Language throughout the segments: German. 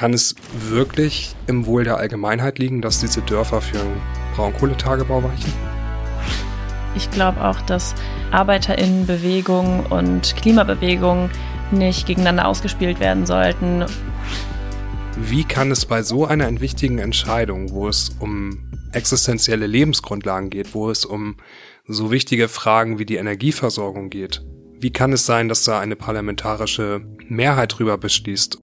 Kann es wirklich im Wohl der Allgemeinheit liegen, dass diese Dörfer für einen Braunkohletagebau weichen? Ich glaube auch, dass Arbeiterinnenbewegung und Klimabewegung nicht gegeneinander ausgespielt werden sollten. Wie kann es bei so einer wichtigen Entscheidung, wo es um existenzielle Lebensgrundlagen geht, wo es um so wichtige Fragen wie die Energieversorgung geht, wie kann es sein, dass da eine parlamentarische Mehrheit drüber beschließt?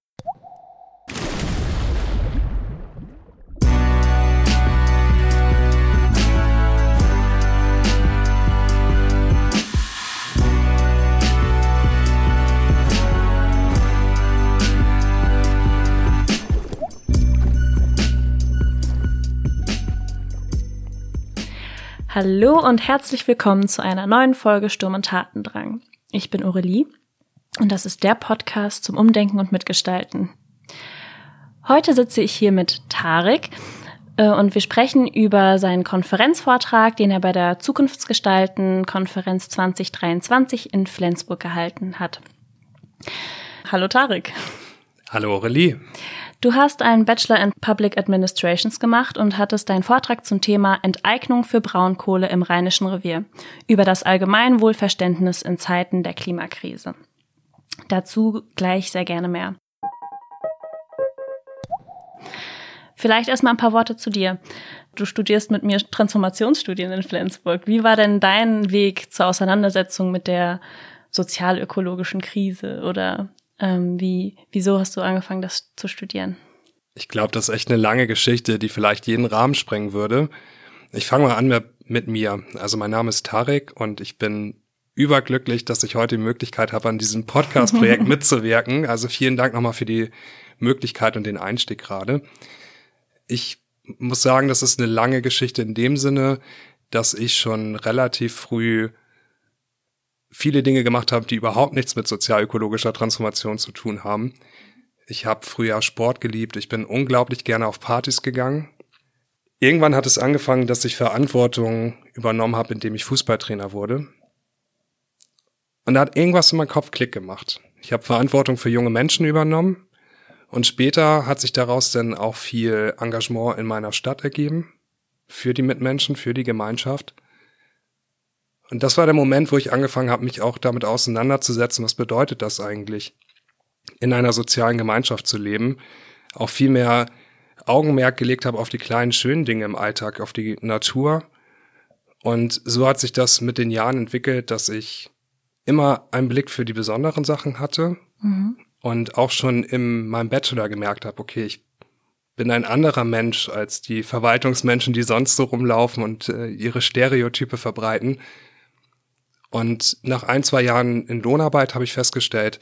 Hallo und herzlich willkommen zu einer neuen Folge Sturm und Tatendrang. Ich bin Aurelie und das ist der Podcast zum Umdenken und Mitgestalten. Heute sitze ich hier mit Tarek äh, und wir sprechen über seinen Konferenzvortrag, den er bei der Zukunftsgestalten Konferenz 2023 in Flensburg gehalten hat. Hallo Tarek. Hallo Aurelie. Du hast einen Bachelor in Public Administrations gemacht und hattest deinen Vortrag zum Thema Enteignung für Braunkohle im Rheinischen Revier über das Allgemeinwohlverständnis in Zeiten der Klimakrise. Dazu gleich sehr gerne mehr. Vielleicht erstmal ein paar Worte zu dir. Du studierst mit mir Transformationsstudien in Flensburg. Wie war denn dein Weg zur Auseinandersetzung mit der sozialökologischen Krise oder ähm, wie, wieso hast du angefangen, das zu studieren? Ich glaube, das ist echt eine lange Geschichte, die vielleicht jeden Rahmen sprengen würde. Ich fange mal an mit mir. Also mein Name ist Tarek und ich bin überglücklich, dass ich heute die Möglichkeit habe, an diesem Podcast-Projekt mitzuwirken. Also vielen Dank nochmal für die Möglichkeit und den Einstieg gerade. Ich muss sagen, das ist eine lange Geschichte in dem Sinne, dass ich schon relativ früh viele Dinge gemacht habe, die überhaupt nichts mit sozialökologischer Transformation zu tun haben. Ich habe früher Sport geliebt, ich bin unglaublich gerne auf Partys gegangen. Irgendwann hat es angefangen, dass ich Verantwortung übernommen habe, indem ich Fußballtrainer wurde. Und da hat irgendwas in meinem Kopf Klick gemacht. Ich habe Verantwortung für junge Menschen übernommen und später hat sich daraus dann auch viel Engagement in meiner Stadt ergeben, für die Mitmenschen, für die Gemeinschaft. Und das war der Moment, wo ich angefangen habe, mich auch damit auseinanderzusetzen, was bedeutet das eigentlich, in einer sozialen Gemeinschaft zu leben, auch viel mehr Augenmerk gelegt habe auf die kleinen schönen Dinge im Alltag, auf die Natur. Und so hat sich das mit den Jahren entwickelt, dass ich immer einen Blick für die besonderen Sachen hatte mhm. und auch schon in meinem Bachelor gemerkt habe, okay, ich bin ein anderer Mensch als die Verwaltungsmenschen, die sonst so rumlaufen und äh, ihre Stereotype verbreiten. Und nach ein, zwei Jahren in Lohnarbeit habe ich festgestellt,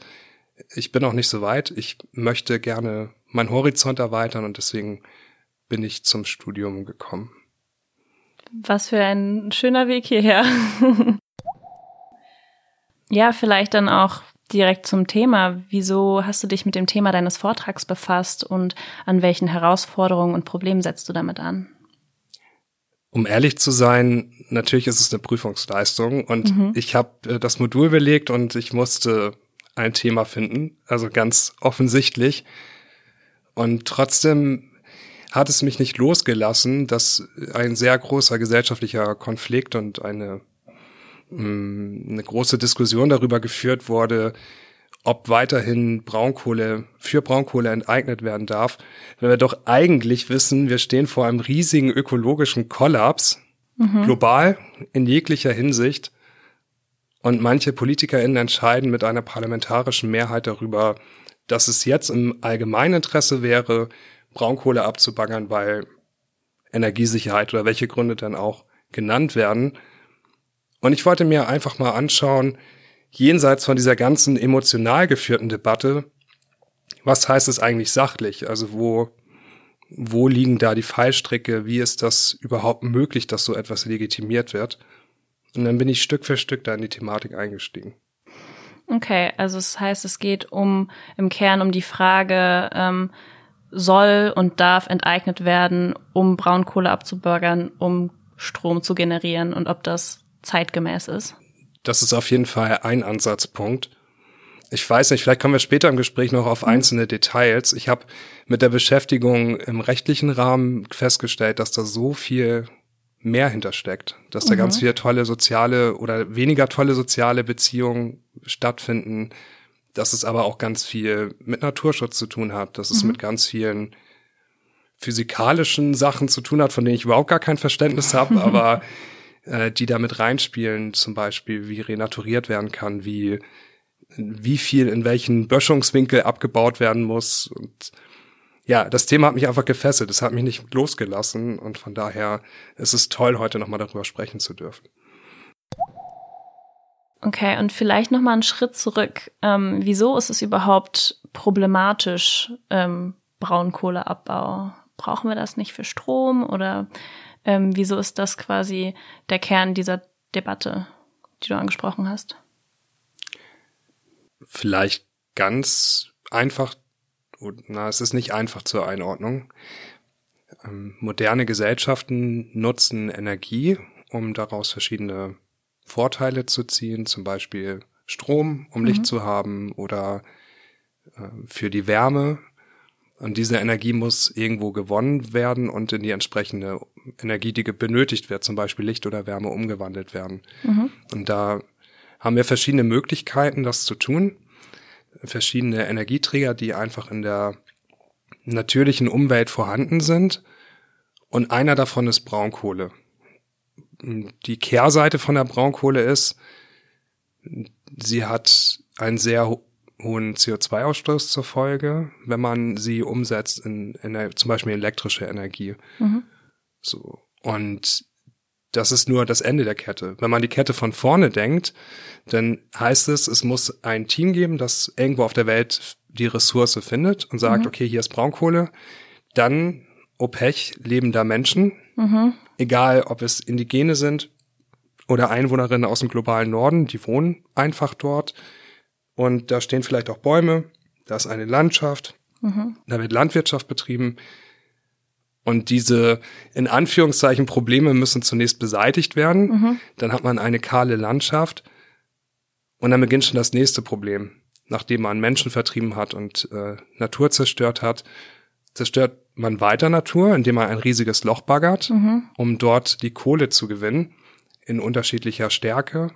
ich bin noch nicht so weit. Ich möchte gerne meinen Horizont erweitern und deswegen bin ich zum Studium gekommen. Was für ein schöner Weg hierher. ja, vielleicht dann auch direkt zum Thema. Wieso hast du dich mit dem Thema deines Vortrags befasst und an welchen Herausforderungen und Problemen setzt du damit an? Um ehrlich zu sein, natürlich ist es eine Prüfungsleistung und mhm. ich habe äh, das Modul belegt und ich musste ein Thema finden, also ganz offensichtlich. Und trotzdem hat es mich nicht losgelassen, dass ein sehr großer gesellschaftlicher Konflikt und eine, mm, eine große Diskussion darüber geführt wurde, ob weiterhin Braunkohle für Braunkohle enteignet werden darf, wenn wir doch eigentlich wissen, wir stehen vor einem riesigen ökologischen Kollaps, mhm. global in jeglicher Hinsicht. Und manche PolitikerInnen entscheiden mit einer parlamentarischen Mehrheit darüber, dass es jetzt im allgemeinen Interesse wäre, Braunkohle abzubaggern, weil Energiesicherheit oder welche Gründe dann auch genannt werden. Und ich wollte mir einfach mal anschauen, jenseits von dieser ganzen emotional geführten Debatte, was heißt es eigentlich sachlich? Also wo, wo liegen da die Fallstricke? Wie ist das überhaupt möglich, dass so etwas legitimiert wird? Und dann bin ich Stück für Stück da in die Thematik eingestiegen. Okay, also es das heißt, es geht um im Kern um die Frage, ähm, soll und darf enteignet werden, um Braunkohle abzubürgern, um Strom zu generieren und ob das zeitgemäß ist. Das ist auf jeden Fall ein Ansatzpunkt. Ich weiß nicht, vielleicht kommen wir später im Gespräch noch auf mhm. einzelne Details. Ich habe mit der Beschäftigung im rechtlichen Rahmen festgestellt, dass da so viel mehr hintersteckt, dass da mhm. ganz viele tolle soziale oder weniger tolle soziale Beziehungen stattfinden, dass es aber auch ganz viel mit Naturschutz zu tun hat, dass es mhm. mit ganz vielen physikalischen Sachen zu tun hat, von denen ich überhaupt gar kein Verständnis habe, aber äh, die damit reinspielen, zum Beispiel, wie renaturiert werden kann, wie wie viel in welchen Böschungswinkel abgebaut werden muss. Und ja, das Thema hat mich einfach gefesselt. Es hat mich nicht losgelassen. Und von daher ist es toll, heute nochmal darüber sprechen zu dürfen. Okay, und vielleicht nochmal einen Schritt zurück. Ähm, wieso ist es überhaupt problematisch, ähm, Braunkohleabbau? Brauchen wir das nicht für Strom oder ähm, wieso ist das quasi der Kern dieser Debatte, die du angesprochen hast? vielleicht ganz einfach, na, es ist nicht einfach zur Einordnung. Ähm, moderne Gesellschaften nutzen Energie, um daraus verschiedene Vorteile zu ziehen, zum Beispiel Strom, um mhm. Licht zu haben oder äh, für die Wärme. Und diese Energie muss irgendwo gewonnen werden und in die entsprechende Energie, die benötigt wird, zum Beispiel Licht oder Wärme, umgewandelt werden. Mhm. Und da haben wir verschiedene Möglichkeiten, das zu tun. Verschiedene Energieträger, die einfach in der natürlichen Umwelt vorhanden sind. Und einer davon ist Braunkohle. Die Kehrseite von der Braunkohle ist, sie hat einen sehr hohen CO2-Ausstoß zur Folge, wenn man sie umsetzt in, in zum Beispiel elektrische Energie. Mhm. So. Und das ist nur das Ende der Kette. Wenn man die Kette von vorne denkt, dann heißt es, es muss ein Team geben, das irgendwo auf der Welt die Ressource findet und sagt, mhm. okay, hier ist Braunkohle. Dann, Pech, leben da Menschen. Mhm. Egal, ob es Indigene sind oder Einwohnerinnen aus dem globalen Norden, die wohnen einfach dort. Und da stehen vielleicht auch Bäume, da ist eine Landschaft, mhm. da wird Landwirtschaft betrieben. Und diese in Anführungszeichen Probleme müssen zunächst beseitigt werden. Mhm. Dann hat man eine kahle Landschaft. Und dann beginnt schon das nächste Problem. Nachdem man Menschen vertrieben hat und äh, Natur zerstört hat, zerstört man weiter Natur, indem man ein riesiges Loch baggert, mhm. um dort die Kohle zu gewinnen in unterschiedlicher Stärke.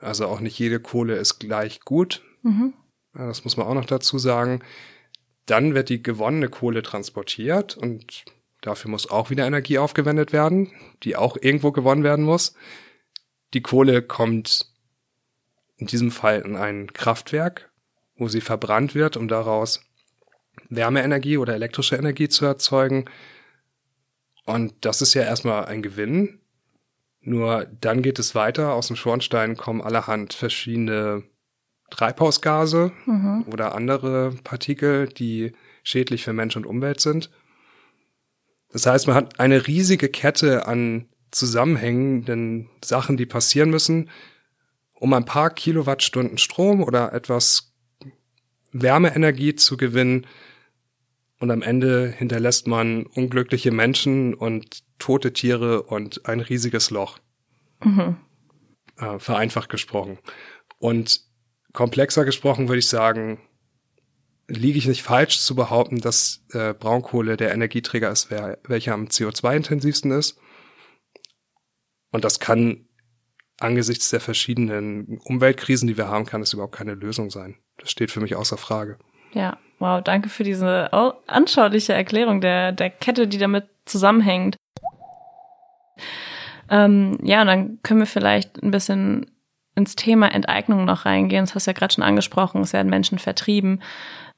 Also auch nicht jede Kohle ist gleich gut. Mhm. Das muss man auch noch dazu sagen. Dann wird die gewonnene Kohle transportiert und Dafür muss auch wieder Energie aufgewendet werden, die auch irgendwo gewonnen werden muss. Die Kohle kommt in diesem Fall in ein Kraftwerk, wo sie verbrannt wird, um daraus Wärmeenergie oder elektrische Energie zu erzeugen. Und das ist ja erstmal ein Gewinn. Nur dann geht es weiter. Aus dem Schornstein kommen allerhand verschiedene Treibhausgase mhm. oder andere Partikel, die schädlich für Mensch und Umwelt sind. Das heißt, man hat eine riesige Kette an zusammenhängenden Sachen, die passieren müssen, um ein paar Kilowattstunden Strom oder etwas Wärmeenergie zu gewinnen. Und am Ende hinterlässt man unglückliche Menschen und tote Tiere und ein riesiges Loch. Mhm. Äh, vereinfacht gesprochen. Und komplexer gesprochen würde ich sagen, liege ich nicht falsch zu behaupten, dass äh, Braunkohle der Energieträger ist, wer, welcher am CO2-intensivsten ist. Und das kann angesichts der verschiedenen Umweltkrisen, die wir haben, kann es überhaupt keine Lösung sein. Das steht für mich außer Frage. Ja, wow, danke für diese anschauliche Erklärung der, der Kette, die damit zusammenhängt. Ähm, ja, und dann können wir vielleicht ein bisschen ins Thema Enteignung noch reingehen. Das hast du ja gerade schon angesprochen, es werden Menschen vertrieben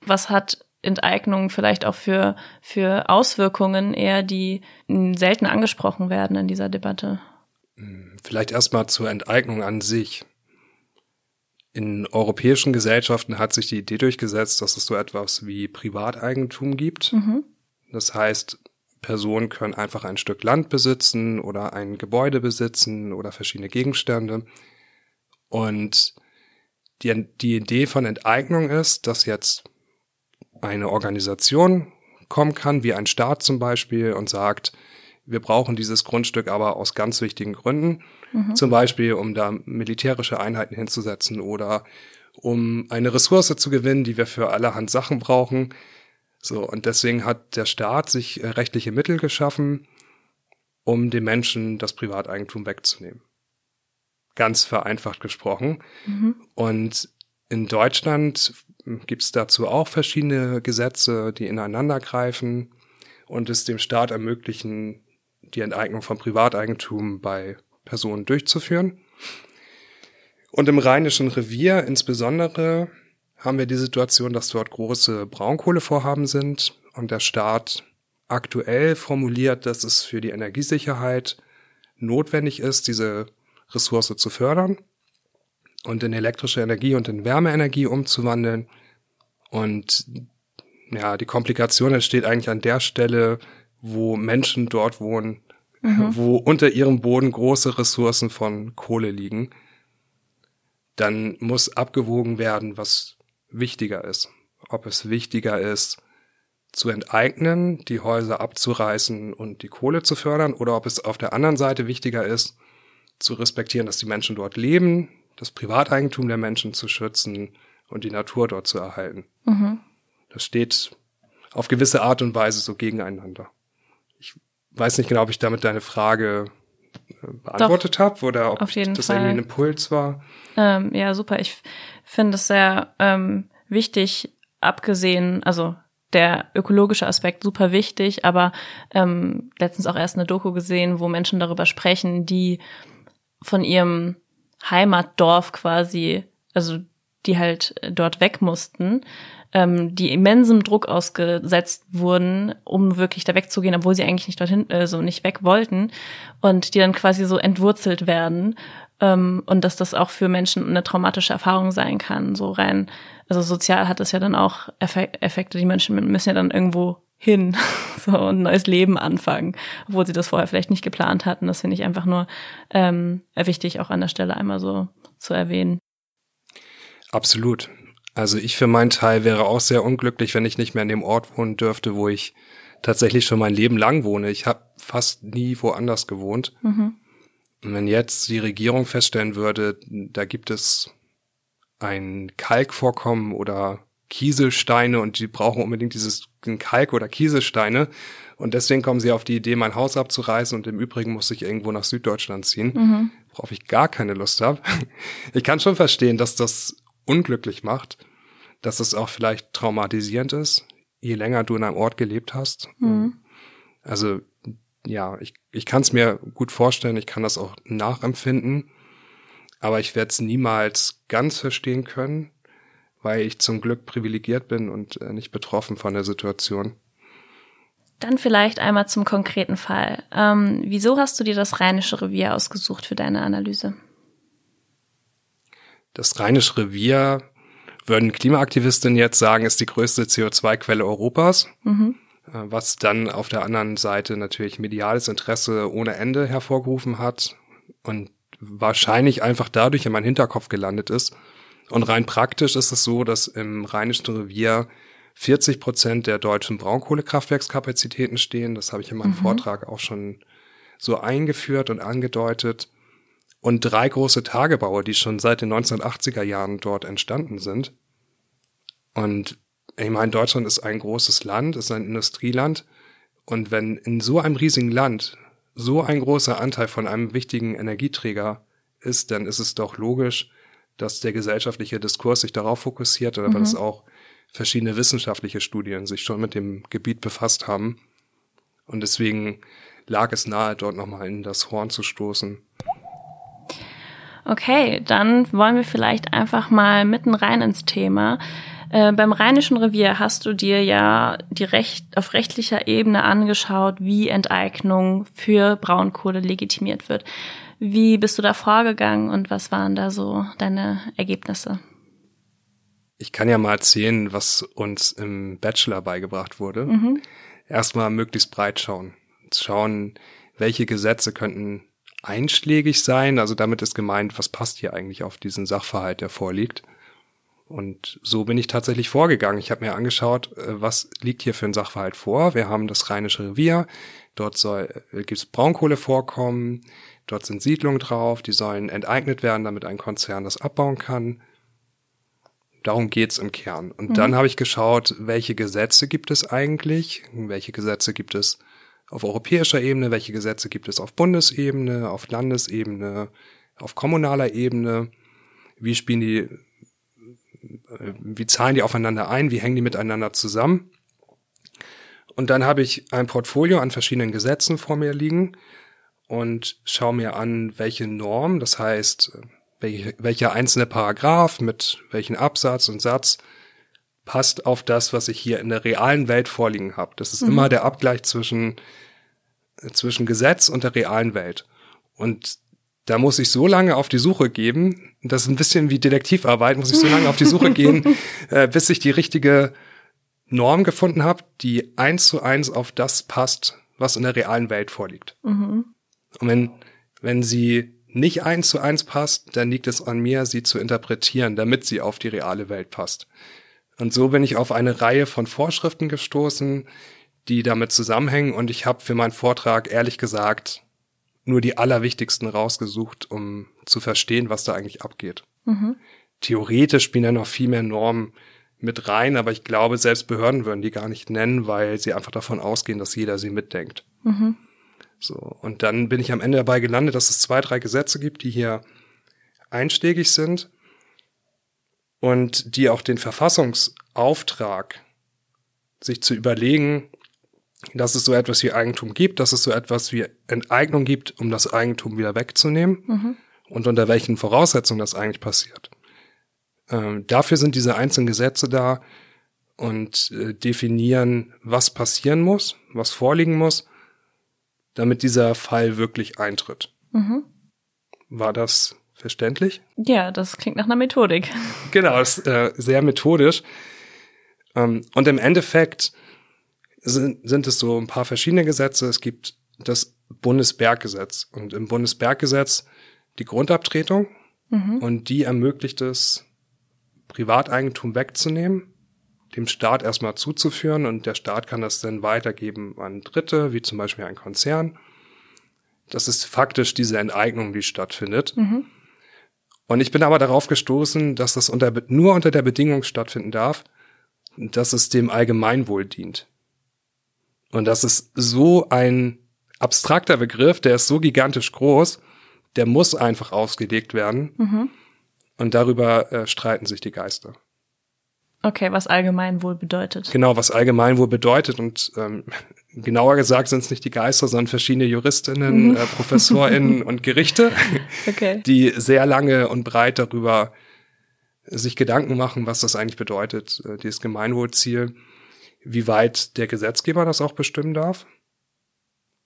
was hat Enteignung vielleicht auch für, für Auswirkungen eher, die selten angesprochen werden in dieser Debatte? Vielleicht erstmal zur Enteignung an sich. In europäischen Gesellschaften hat sich die Idee durchgesetzt, dass es so etwas wie Privateigentum gibt. Mhm. Das heißt, Personen können einfach ein Stück Land besitzen oder ein Gebäude besitzen oder verschiedene Gegenstände. Und die, die Idee von Enteignung ist, dass jetzt eine Organisation kommen kann, wie ein Staat zum Beispiel, und sagt, wir brauchen dieses Grundstück aber aus ganz wichtigen Gründen, mhm. zum Beispiel um da militärische Einheiten hinzusetzen oder um eine Ressource zu gewinnen, die wir für allerhand Sachen brauchen. So, und deswegen hat der Staat sich äh, rechtliche Mittel geschaffen, um den Menschen das Privateigentum wegzunehmen. Ganz vereinfacht gesprochen. Mhm. Und in Deutschland gibt es dazu auch verschiedene Gesetze, die ineinander greifen und es dem Staat ermöglichen, die Enteignung von Privateigentum bei Personen durchzuführen. Und im Rheinischen Revier insbesondere haben wir die Situation, dass dort große Braunkohlevorhaben sind und der Staat aktuell formuliert, dass es für die Energiesicherheit notwendig ist, diese Ressource zu fördern und in elektrische Energie und in Wärmeenergie umzuwandeln. Und ja, die Komplikation entsteht eigentlich an der Stelle, wo Menschen dort wohnen, mhm. wo unter ihrem Boden große Ressourcen von Kohle liegen. Dann muss abgewogen werden, was wichtiger ist. Ob es wichtiger ist, zu enteignen, die Häuser abzureißen und die Kohle zu fördern, oder ob es auf der anderen Seite wichtiger ist, zu respektieren, dass die Menschen dort leben, das Privateigentum der Menschen zu schützen und die Natur dort zu erhalten. Mhm. Das steht auf gewisse Art und Weise so gegeneinander. Weiß nicht genau, ob ich damit deine Frage äh, beantwortet habe oder ob das Fall. irgendwie ein Impuls war. Ähm, ja, super. Ich finde es sehr ähm, wichtig, abgesehen, also der ökologische Aspekt super wichtig, aber ähm, letztens auch erst eine Doku gesehen, wo Menschen darüber sprechen, die von ihrem Heimatdorf quasi, also die halt dort weg mussten, ähm, die immensem Druck ausgesetzt wurden, um wirklich da wegzugehen, obwohl sie eigentlich nicht dorthin, äh, so nicht weg wollten und die dann quasi so entwurzelt werden ähm, und dass das auch für Menschen eine traumatische Erfahrung sein kann, so rein, also sozial hat das ja dann auch Effekte, die Menschen müssen ja dann irgendwo hin so ein neues Leben anfangen, obwohl sie das vorher vielleicht nicht geplant hatten. Das finde ich einfach nur ähm, wichtig, auch an der Stelle einmal so zu erwähnen. Absolut. Also ich für meinen Teil wäre auch sehr unglücklich, wenn ich nicht mehr an dem Ort wohnen dürfte, wo ich tatsächlich schon mein Leben lang wohne. Ich habe fast nie woanders gewohnt. Mhm. Und wenn jetzt die Regierung feststellen würde, da gibt es ein Kalkvorkommen oder Kieselsteine und die brauchen unbedingt dieses Kalk oder Kieselsteine und deswegen kommen sie auf die Idee, mein Haus abzureißen und im Übrigen muss ich irgendwo nach Süddeutschland ziehen, mhm. worauf ich gar keine Lust habe. Ich kann schon verstehen, dass das unglücklich macht, dass es auch vielleicht traumatisierend ist, je länger du in einem Ort gelebt hast. Mhm. Also ja, ich, ich kann es mir gut vorstellen, ich kann das auch nachempfinden, aber ich werde es niemals ganz verstehen können, weil ich zum Glück privilegiert bin und äh, nicht betroffen von der Situation. Dann vielleicht einmal zum konkreten Fall. Ähm, wieso hast du dir das Rheinische Revier ausgesucht für deine Analyse? Das Rheinische Revier, würden Klimaaktivistinnen jetzt sagen, ist die größte CO2-Quelle Europas. Mhm. Äh, was dann auf der anderen Seite natürlich mediales Interesse ohne Ende hervorgerufen hat und wahrscheinlich einfach dadurch in meinen Hinterkopf gelandet ist. Und rein praktisch ist es so, dass im Rheinischen Revier 40 Prozent der deutschen Braunkohlekraftwerkskapazitäten stehen. Das habe ich in meinem mhm. Vortrag auch schon so eingeführt und angedeutet und drei große Tagebaue, die schon seit den 1980er Jahren dort entstanden sind. Und ich meine, Deutschland ist ein großes Land, ist ein Industrieland. Und wenn in so einem riesigen Land so ein großer Anteil von einem wichtigen Energieträger ist, dann ist es doch logisch, dass der gesellschaftliche Diskurs sich darauf fokussiert, aber mhm. dass auch verschiedene wissenschaftliche Studien sich schon mit dem Gebiet befasst haben. Und deswegen lag es nahe, dort nochmal in das Horn zu stoßen. Okay, dann wollen wir vielleicht einfach mal mitten rein ins Thema. Äh, beim Rheinischen Revier hast du dir ja die Recht, auf rechtlicher Ebene angeschaut, wie Enteignung für Braunkohle legitimiert wird. Wie bist du da vorgegangen und was waren da so deine Ergebnisse? Ich kann ja mal erzählen, was uns im Bachelor beigebracht wurde. Mhm. Erstmal möglichst breit schauen. Schauen, welche Gesetze könnten einschlägig sein. Also damit ist gemeint, was passt hier eigentlich auf diesen Sachverhalt, der vorliegt. Und so bin ich tatsächlich vorgegangen. Ich habe mir angeschaut, äh, was liegt hier für ein Sachverhalt vor. Wir haben das Rheinische Revier, dort soll, äh, gibt es Braunkohlevorkommen, dort sind Siedlungen drauf, die sollen enteignet werden, damit ein Konzern das abbauen kann. Darum geht's im Kern. Und mhm. dann habe ich geschaut, welche Gesetze gibt es eigentlich, welche Gesetze gibt es auf europäischer Ebene, welche Gesetze gibt es auf Bundesebene, auf Landesebene, auf kommunaler Ebene, wie spielen die, äh, wie zahlen die aufeinander ein, wie hängen die miteinander zusammen. Und dann habe ich ein Portfolio an verschiedenen Gesetzen vor mir liegen und schaue mir an, welche Norm, das heißt, welche, welcher einzelne Paragraph mit welchen Absatz und Satz passt auf das, was ich hier in der realen Welt vorliegen habe. Das ist mhm. immer der Abgleich zwischen, zwischen Gesetz und der realen Welt. Und da muss ich so lange auf die Suche geben, das ist ein bisschen wie Detektivarbeit, muss ich so lange auf die Suche gehen, äh, bis ich die richtige Norm gefunden habe, die eins zu eins auf das passt, was in der realen Welt vorliegt. Mhm. Und wenn, wenn sie nicht eins zu eins passt, dann liegt es an mir, sie zu interpretieren, damit sie auf die reale Welt passt. Und so bin ich auf eine Reihe von Vorschriften gestoßen, die damit zusammenhängen. Und ich habe für meinen Vortrag ehrlich gesagt nur die allerwichtigsten rausgesucht, um zu verstehen, was da eigentlich abgeht. Mhm. Theoretisch spielen da noch viel mehr Normen mit rein, aber ich glaube, selbst Behörden würden die gar nicht nennen, weil sie einfach davon ausgehen, dass jeder sie mitdenkt. Mhm. So. Und dann bin ich am Ende dabei gelandet, dass es zwei, drei Gesetze gibt, die hier einschlägig sind und die auch den Verfassungsauftrag, sich zu überlegen, dass es so etwas wie Eigentum gibt, dass es so etwas wie Enteignung gibt, um das Eigentum wieder wegzunehmen mhm. und unter welchen Voraussetzungen das eigentlich passiert. Ähm, dafür sind diese einzelnen Gesetze da und äh, definieren, was passieren muss, was vorliegen muss, damit dieser Fall wirklich eintritt. Mhm. War das verständlich? Ja, das klingt nach einer Methodik. Genau, ist äh, sehr methodisch. Ähm, und im Endeffekt sind, sind es so ein paar verschiedene Gesetze. Es gibt das Bundesberggesetz und im Bundesberggesetz die Grundabtretung mhm. und die ermöglicht es, Privateigentum wegzunehmen, dem Staat erstmal zuzuführen und der Staat kann das dann weitergeben an Dritte, wie zum Beispiel ein Konzern. Das ist faktisch diese Enteignung, die stattfindet. Mhm. Und ich bin aber darauf gestoßen, dass das unter, nur unter der Bedingung stattfinden darf, dass es dem Allgemeinwohl dient. Und das ist so ein abstrakter Begriff, der ist so gigantisch groß, der muss einfach ausgelegt werden. Mhm. Und darüber äh, streiten sich die Geister. Okay, was Allgemeinwohl bedeutet. Genau, was Allgemeinwohl bedeutet. Und ähm, genauer gesagt sind es nicht die Geister, sondern verschiedene Juristinnen, mhm. äh, ProfessorInnen und Gerichte, okay. die sehr lange und breit darüber sich Gedanken machen, was das eigentlich bedeutet, äh, dieses Gemeinwohlziel wie weit der Gesetzgeber das auch bestimmen darf.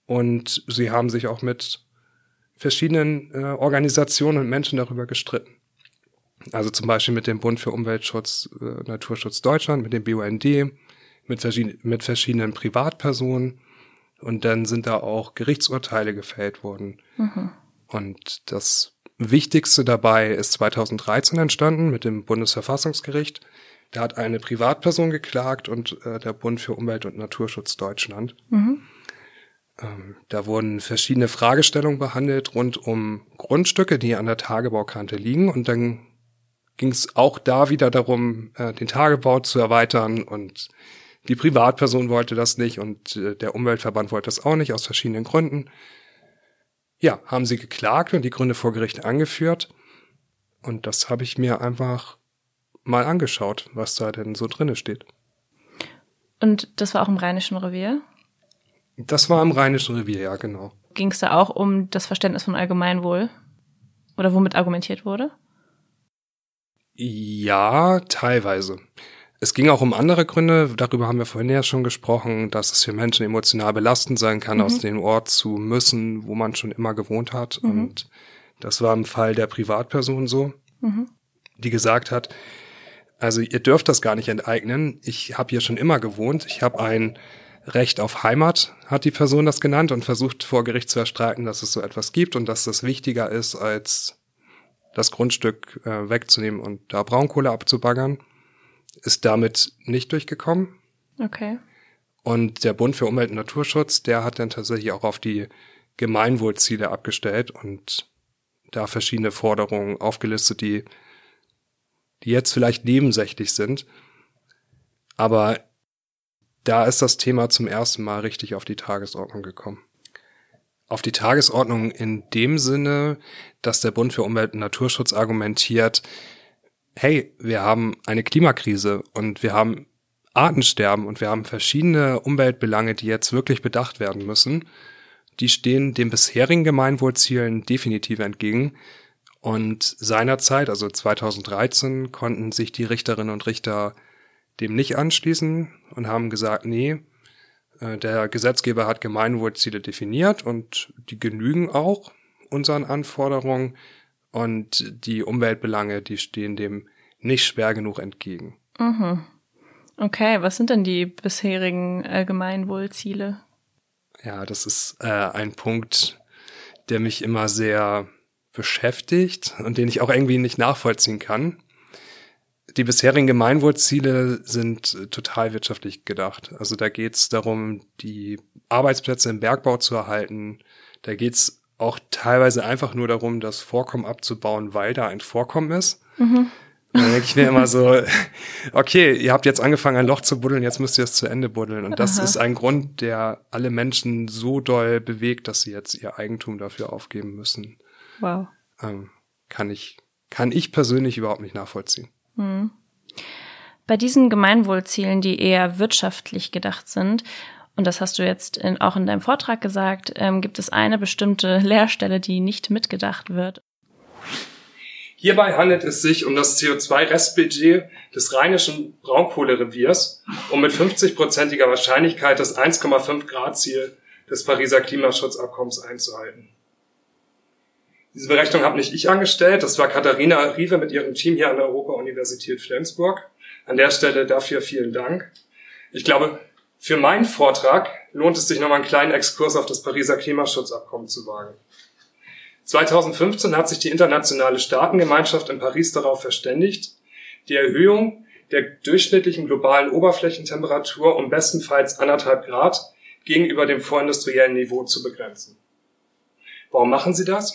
Und sie haben sich auch mit verschiedenen äh, Organisationen und Menschen darüber gestritten. Also zum Beispiel mit dem Bund für Umweltschutz, äh, Naturschutz Deutschland, mit dem BUND, mit, verschieden, mit verschiedenen Privatpersonen. Und dann sind da auch Gerichtsurteile gefällt worden. Mhm. Und das Wichtigste dabei ist 2013 entstanden mit dem Bundesverfassungsgericht. Da hat eine Privatperson geklagt und äh, der Bund für Umwelt und Naturschutz Deutschland. Mhm. Ähm, da wurden verschiedene Fragestellungen behandelt rund um Grundstücke, die an der Tagebaukante liegen. Und dann ging es auch da wieder darum, äh, den Tagebau zu erweitern und die Privatperson wollte das nicht und äh, der Umweltverband wollte das auch nicht aus verschiedenen Gründen. Ja, haben sie geklagt und die Gründe vor Gericht angeführt. Und das habe ich mir einfach mal angeschaut, was da denn so drinne steht. Und das war auch im Rheinischen Revier? Das war im Rheinischen Revier, ja, genau. Ging es da auch um das Verständnis von Allgemeinwohl? Oder womit argumentiert wurde? Ja, teilweise. Es ging auch um andere Gründe, darüber haben wir vorhin ja schon gesprochen, dass es für Menschen emotional belastend sein kann, mhm. aus dem Ort zu müssen, wo man schon immer gewohnt hat. Mhm. Und das war im Fall der Privatperson so, mhm. die gesagt hat, also ihr dürft das gar nicht enteignen. Ich habe hier schon immer gewohnt. Ich habe ein Recht auf Heimat, hat die Person das genannt und versucht vor Gericht zu erstreiten, dass es so etwas gibt und dass das wichtiger ist, als das Grundstück äh, wegzunehmen und da Braunkohle abzubaggern. Ist damit nicht durchgekommen. Okay. Und der Bund für Umwelt und Naturschutz, der hat dann tatsächlich auch auf die Gemeinwohlziele abgestellt und da verschiedene Forderungen aufgelistet, die die jetzt vielleicht nebensächlich sind. Aber da ist das Thema zum ersten Mal richtig auf die Tagesordnung gekommen. Auf die Tagesordnung in dem Sinne, dass der Bund für Umwelt und Naturschutz argumentiert, hey, wir haben eine Klimakrise und wir haben Artensterben und wir haben verschiedene Umweltbelange, die jetzt wirklich bedacht werden müssen. Die stehen den bisherigen Gemeinwohlzielen definitiv entgegen. Und seinerzeit, also 2013, konnten sich die Richterinnen und Richter dem nicht anschließen und haben gesagt, nee, äh, der Gesetzgeber hat Gemeinwohlziele definiert und die genügen auch unseren Anforderungen und die Umweltbelange, die stehen dem nicht schwer genug entgegen. Mhm. Okay, was sind denn die bisherigen Gemeinwohlziele? Ja, das ist äh, ein Punkt, der mich immer sehr beschäftigt und den ich auch irgendwie nicht nachvollziehen kann. Die bisherigen Gemeinwohlziele sind total wirtschaftlich gedacht. Also da geht es darum, die Arbeitsplätze im Bergbau zu erhalten. Da geht es auch teilweise einfach nur darum, das Vorkommen abzubauen, weil da ein Vorkommen ist. Mhm. Dann denke ich mir immer so, okay, ihr habt jetzt angefangen, ein Loch zu buddeln, jetzt müsst ihr es zu Ende buddeln. Und das Aha. ist ein Grund, der alle Menschen so doll bewegt, dass sie jetzt ihr Eigentum dafür aufgeben müssen. Wow. Ähm, kann ich, kann ich persönlich überhaupt nicht nachvollziehen. Mhm. Bei diesen Gemeinwohlzielen, die eher wirtschaftlich gedacht sind, und das hast du jetzt in, auch in deinem Vortrag gesagt, ähm, gibt es eine bestimmte Leerstelle, die nicht mitgedacht wird. Hierbei handelt es sich um das CO2-Restbudget des rheinischen Braunkohlereviers, um mit 50-prozentiger Wahrscheinlichkeit das 1,5 Grad Ziel des Pariser Klimaschutzabkommens einzuhalten. Diese Berechnung habe nicht ich angestellt, das war Katharina Riewe mit ihrem Team hier an der Europa-Universität Flensburg. An der Stelle dafür vielen Dank. Ich glaube, für meinen Vortrag lohnt es sich nochmal einen kleinen Exkurs auf das Pariser Klimaschutzabkommen zu wagen. 2015 hat sich die internationale Staatengemeinschaft in Paris darauf verständigt, die Erhöhung der durchschnittlichen globalen Oberflächentemperatur um bestenfalls anderthalb Grad gegenüber dem vorindustriellen Niveau zu begrenzen. Warum machen sie das?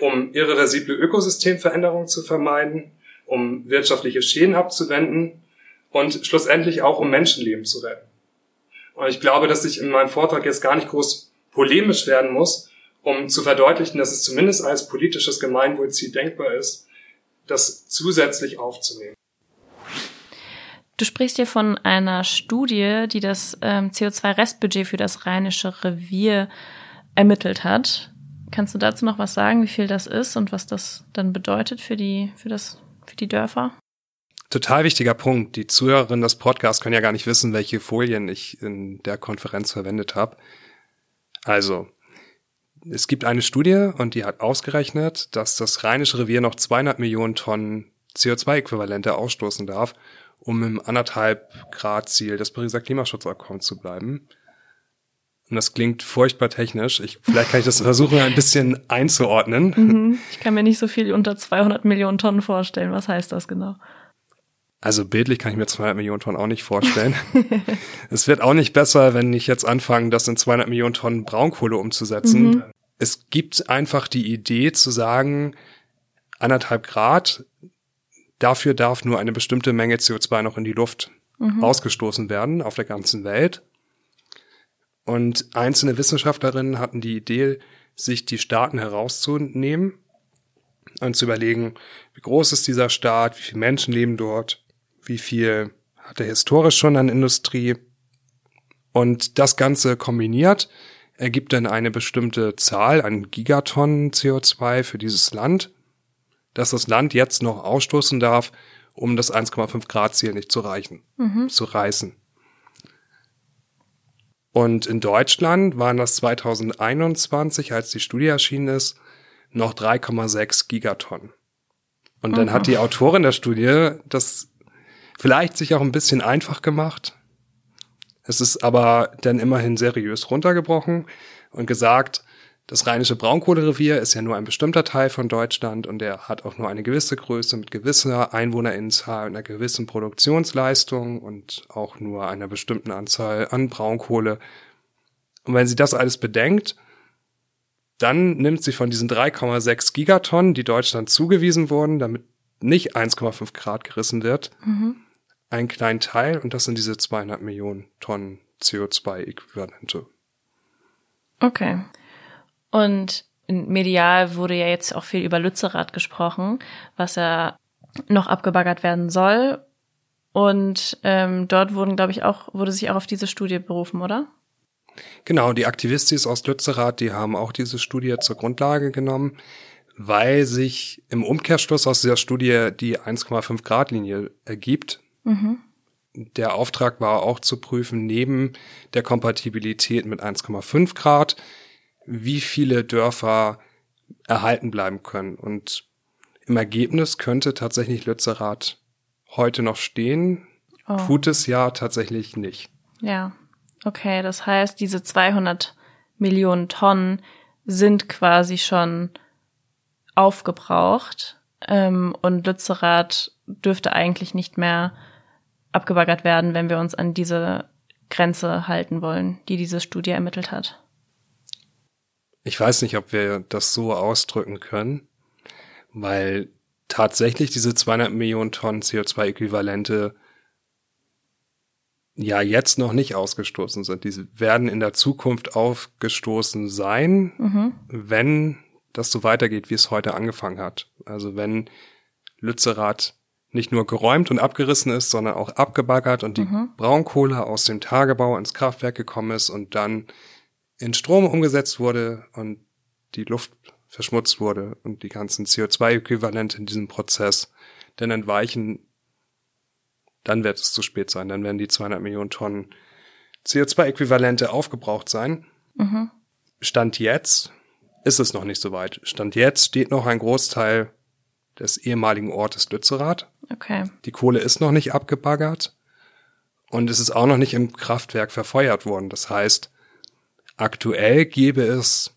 Um irreversible Ökosystemveränderungen zu vermeiden, um wirtschaftliche Schäden abzuwenden und schlussendlich auch um Menschenleben zu retten. Und ich glaube, dass ich in meinem Vortrag jetzt gar nicht groß polemisch werden muss, um zu verdeutlichen, dass es zumindest als politisches Gemeinwohlziel denkbar ist, das zusätzlich aufzunehmen. Du sprichst hier von einer Studie, die das ähm, CO2-Restbudget für das Rheinische Revier ermittelt hat. Kannst du dazu noch was sagen, wie viel das ist und was das dann bedeutet für die, für das, für die Dörfer? Total wichtiger Punkt. Die Zuhörerinnen des Podcasts können ja gar nicht wissen, welche Folien ich in der Konferenz verwendet habe. Also, es gibt eine Studie und die hat ausgerechnet, dass das Rheinische Revier noch 200 Millionen Tonnen CO2-Äquivalente ausstoßen darf, um im anderthalb Grad Ziel des Pariser Klimaschutzabkommens zu bleiben. Und das klingt furchtbar technisch. Ich, vielleicht kann ich das versuchen, ein bisschen einzuordnen. Mhm. Ich kann mir nicht so viel unter 200 Millionen Tonnen vorstellen. Was heißt das genau? Also bildlich kann ich mir 200 Millionen Tonnen auch nicht vorstellen. es wird auch nicht besser, wenn ich jetzt anfange, das in 200 Millionen Tonnen Braunkohle umzusetzen. Mhm. Es gibt einfach die Idee zu sagen, anderthalb Grad, dafür darf nur eine bestimmte Menge CO2 noch in die Luft mhm. ausgestoßen werden auf der ganzen Welt. Und einzelne Wissenschaftlerinnen hatten die Idee, sich die Staaten herauszunehmen und zu überlegen, wie groß ist dieser Staat, wie viele Menschen leben dort, wie viel hat er historisch schon an Industrie. Und das Ganze kombiniert ergibt dann eine bestimmte Zahl an Gigatonnen CO2 für dieses Land, dass das Land jetzt noch ausstoßen darf, um das 1,5 Grad Ziel nicht zu reichen, mhm. zu reißen. Und in Deutschland waren das 2021, als die Studie erschienen ist, noch 3,6 Gigatonnen. Und dann mhm. hat die Autorin der Studie das vielleicht sich auch ein bisschen einfach gemacht. Es ist aber dann immerhin seriös runtergebrochen und gesagt, das rheinische Braunkohlerevier ist ja nur ein bestimmter Teil von Deutschland und der hat auch nur eine gewisse Größe mit gewisser Einwohnerinnenzahl und einer gewissen Produktionsleistung und auch nur einer bestimmten Anzahl an Braunkohle. Und wenn sie das alles bedenkt, dann nimmt sie von diesen 3,6 Gigatonnen, die Deutschland zugewiesen wurden, damit nicht 1,5 Grad gerissen wird, mhm. einen kleinen Teil und das sind diese 200 Millionen Tonnen CO2-Äquivalente. Okay. Und medial wurde ja jetzt auch viel über Lützerath gesprochen, was ja noch abgebaggert werden soll. Und ähm, dort wurden, glaube ich, auch, wurde sich auch auf diese Studie berufen, oder? Genau, die Aktivistis aus Lützerath, die haben auch diese Studie zur Grundlage genommen, weil sich im Umkehrschluss aus dieser Studie die 1,5 Grad Linie ergibt. Mhm. Der Auftrag war auch zu prüfen, neben der Kompatibilität mit 1,5 Grad, wie viele Dörfer erhalten bleiben können. Und im Ergebnis könnte tatsächlich Lützerath heute noch stehen, oh. tut es ja tatsächlich nicht. Ja, okay, das heißt, diese 200 Millionen Tonnen sind quasi schon aufgebraucht ähm, und Lützerath dürfte eigentlich nicht mehr abgebaggert werden, wenn wir uns an diese Grenze halten wollen, die diese Studie ermittelt hat. Ich weiß nicht, ob wir das so ausdrücken können, weil tatsächlich diese 200 Millionen Tonnen CO2-Äquivalente ja jetzt noch nicht ausgestoßen sind. Diese werden in der Zukunft aufgestoßen sein, mhm. wenn das so weitergeht, wie es heute angefangen hat. Also wenn Lützerath nicht nur geräumt und abgerissen ist, sondern auch abgebaggert und die mhm. Braunkohle aus dem Tagebau ins Kraftwerk gekommen ist und dann in Strom umgesetzt wurde und die Luft verschmutzt wurde und die ganzen CO2-Äquivalente in diesem Prozess dann entweichen, dann wird es zu spät sein. Dann werden die 200 Millionen Tonnen CO2-Äquivalente aufgebraucht sein. Mhm. Stand jetzt ist es noch nicht so weit. Stand jetzt steht noch ein Großteil des ehemaligen Ortes Lützerath. Okay. Die Kohle ist noch nicht abgebaggert und es ist auch noch nicht im Kraftwerk verfeuert worden. Das heißt, Aktuell gäbe es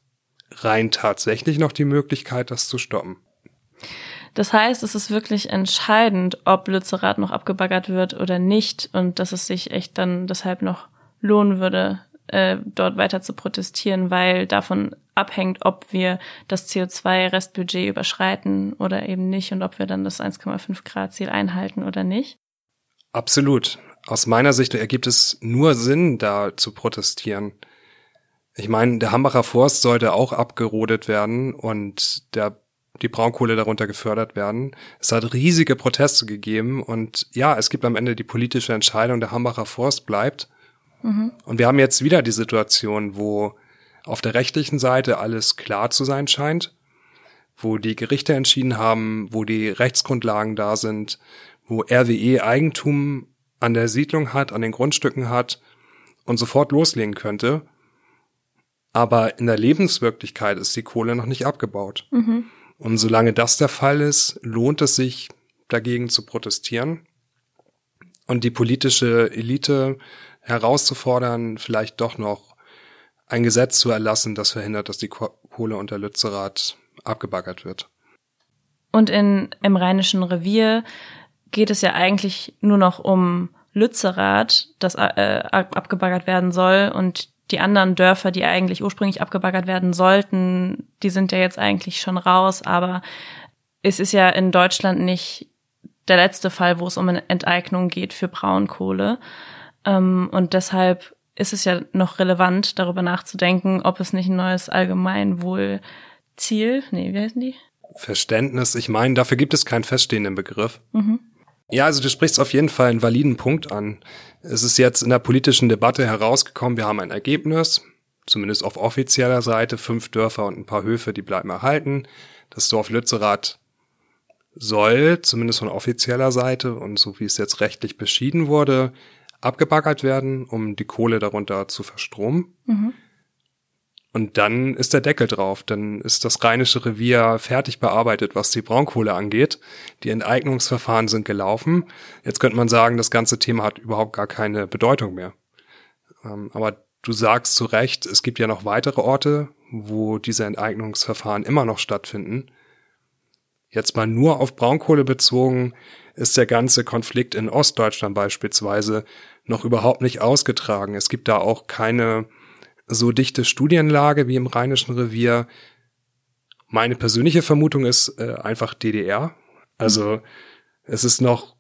rein tatsächlich noch die Möglichkeit, das zu stoppen. Das heißt, es ist wirklich entscheidend, ob Lützerath noch abgebaggert wird oder nicht und dass es sich echt dann deshalb noch lohnen würde, äh, dort weiter zu protestieren, weil davon abhängt, ob wir das CO2-Restbudget überschreiten oder eben nicht und ob wir dann das 1,5 Grad Ziel einhalten oder nicht. Absolut. Aus meiner Sicht ergibt es nur Sinn, da zu protestieren. Ich meine, der Hambacher Forst sollte auch abgerodet werden und der die Braunkohle darunter gefördert werden. Es hat riesige Proteste gegeben und ja, es gibt am Ende die politische Entscheidung, der Hambacher Forst bleibt. Mhm. Und wir haben jetzt wieder die Situation, wo auf der rechtlichen Seite alles klar zu sein scheint, wo die Gerichte entschieden haben, wo die Rechtsgrundlagen da sind, wo RWE Eigentum an der Siedlung hat, an den Grundstücken hat und sofort loslegen könnte. Aber in der Lebenswirklichkeit ist die Kohle noch nicht abgebaut. Mhm. Und solange das der Fall ist, lohnt es sich, dagegen zu protestieren und die politische Elite herauszufordern, vielleicht doch noch ein Gesetz zu erlassen, das verhindert, dass die Kohle unter Lützerath abgebaggert wird. Und in, im Rheinischen Revier geht es ja eigentlich nur noch um Lützerath, das äh, abgebaggert werden soll und die anderen Dörfer, die eigentlich ursprünglich abgebaggert werden sollten, die sind ja jetzt eigentlich schon raus, aber es ist ja in Deutschland nicht der letzte Fall, wo es um eine Enteignung geht für Braunkohle. Ähm, und deshalb ist es ja noch relevant, darüber nachzudenken, ob es nicht ein neues Allgemeinwohlziel, nee, wie heißen die? Verständnis, ich meine, dafür gibt es keinen feststehenden Begriff. Mhm. Ja, also du sprichst auf jeden Fall einen validen Punkt an. Es ist jetzt in der politischen Debatte herausgekommen, wir haben ein Ergebnis, zumindest auf offizieller Seite, fünf Dörfer und ein paar Höfe, die bleiben erhalten. Das Dorf Lützerath soll, zumindest von offizieller Seite und so wie es jetzt rechtlich beschieden wurde, abgebaggert werden, um die Kohle darunter zu verstromen. Mhm. Und dann ist der Deckel drauf. Dann ist das Rheinische Revier fertig bearbeitet, was die Braunkohle angeht. Die Enteignungsverfahren sind gelaufen. Jetzt könnte man sagen, das ganze Thema hat überhaupt gar keine Bedeutung mehr. Ähm, aber du sagst zu Recht, es gibt ja noch weitere Orte, wo diese Enteignungsverfahren immer noch stattfinden. Jetzt mal nur auf Braunkohle bezogen, ist der ganze Konflikt in Ostdeutschland beispielsweise noch überhaupt nicht ausgetragen. Es gibt da auch keine so dichte Studienlage wie im Rheinischen Revier. Meine persönliche Vermutung ist äh, einfach DDR. Also es ist noch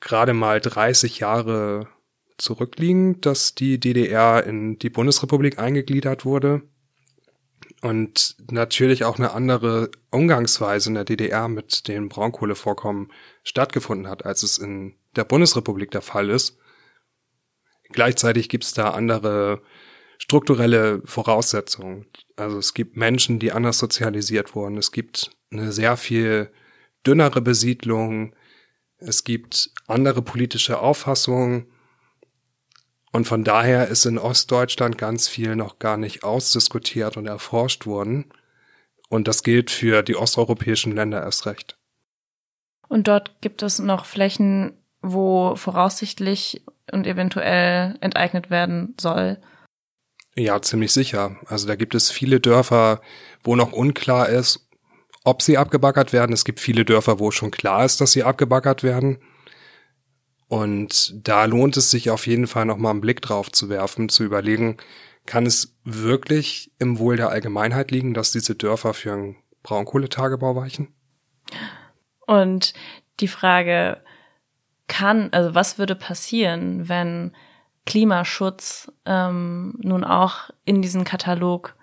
gerade mal 30 Jahre zurückliegend, dass die DDR in die Bundesrepublik eingegliedert wurde und natürlich auch eine andere Umgangsweise in der DDR mit den Braunkohlevorkommen stattgefunden hat, als es in der Bundesrepublik der Fall ist. Gleichzeitig gibt es da andere strukturelle Voraussetzungen. Also es gibt Menschen, die anders sozialisiert wurden. Es gibt eine sehr viel dünnere Besiedlung. Es gibt andere politische Auffassungen. Und von daher ist in Ostdeutschland ganz viel noch gar nicht ausdiskutiert und erforscht worden. Und das gilt für die osteuropäischen Länder erst recht. Und dort gibt es noch Flächen, wo voraussichtlich und eventuell enteignet werden soll. Ja, ziemlich sicher. Also da gibt es viele Dörfer, wo noch unklar ist, ob sie abgebaggert werden. Es gibt viele Dörfer, wo schon klar ist, dass sie abgebaggert werden. Und da lohnt es sich auf jeden Fall nochmal einen Blick drauf zu werfen, zu überlegen, kann es wirklich im Wohl der Allgemeinheit liegen, dass diese Dörfer für einen Braunkohletagebau weichen? Und die Frage, kann, also was würde passieren, wenn Klimaschutz ähm, nun auch in diesen Katalog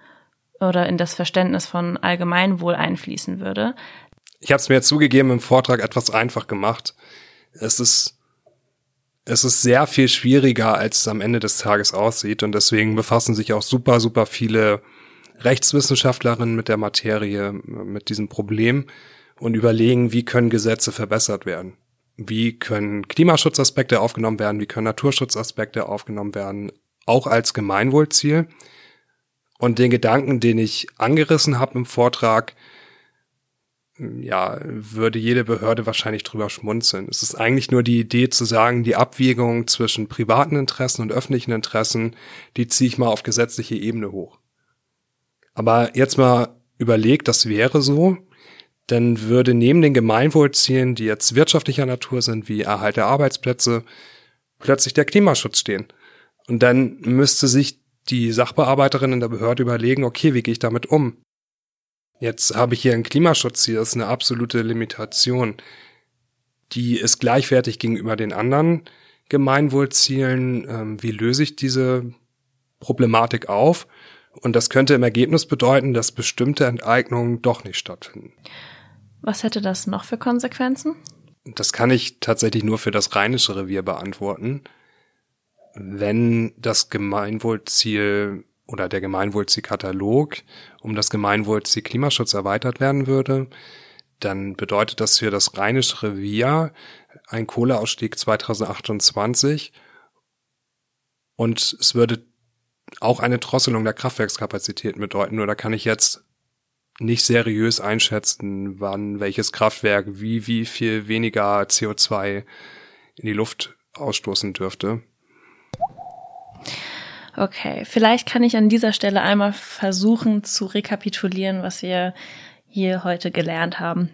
oder in das Verständnis von Allgemeinwohl einfließen würde? Ich habe es mir zugegeben im Vortrag etwas einfach gemacht. Es ist es ist sehr viel schwieriger, als es am Ende des Tages aussieht. Und deswegen befassen sich auch super, super viele Rechtswissenschaftlerinnen mit der Materie, mit diesem Problem und überlegen, wie können Gesetze verbessert werden. Wie können Klimaschutzaspekte aufgenommen werden? Wie können Naturschutzaspekte aufgenommen werden? Auch als Gemeinwohlziel. Und den Gedanken, den ich angerissen habe im Vortrag, ja, würde jede Behörde wahrscheinlich drüber schmunzeln. Es ist eigentlich nur die Idee zu sagen, die Abwägung zwischen privaten Interessen und öffentlichen Interessen, die ziehe ich mal auf gesetzliche Ebene hoch. Aber jetzt mal überlegt, das wäre so, dann würde neben den Gemeinwohlzielen, die jetzt wirtschaftlicher Natur sind, wie Erhalt der Arbeitsplätze, plötzlich der Klimaschutz stehen. Und dann müsste sich die Sachbearbeiterin in der Behörde überlegen, okay, wie gehe ich damit um? Jetzt habe ich hier ein Klimaschutzziel, das ist eine absolute Limitation. Die ist gleichwertig gegenüber den anderen Gemeinwohlzielen. Ähm, wie löse ich diese Problematik auf? Und das könnte im Ergebnis bedeuten, dass bestimmte Enteignungen doch nicht stattfinden. Was hätte das noch für Konsequenzen? Das kann ich tatsächlich nur für das rheinische Revier beantworten. Wenn das Gemeinwohlziel oder der Gemeinwohlzielkatalog um das Gemeinwohlziel Klimaschutz erweitert werden würde, dann bedeutet das für das Rheinische Revier ein Kohleausstieg 2028 und es würde auch eine Drosselung der Kraftwerkskapazitäten bedeuten. Nur da kann ich jetzt nicht seriös einschätzen, wann welches Kraftwerk wie, wie viel weniger CO2 in die Luft ausstoßen dürfte. Okay, vielleicht kann ich an dieser Stelle einmal versuchen zu rekapitulieren, was wir hier heute gelernt haben.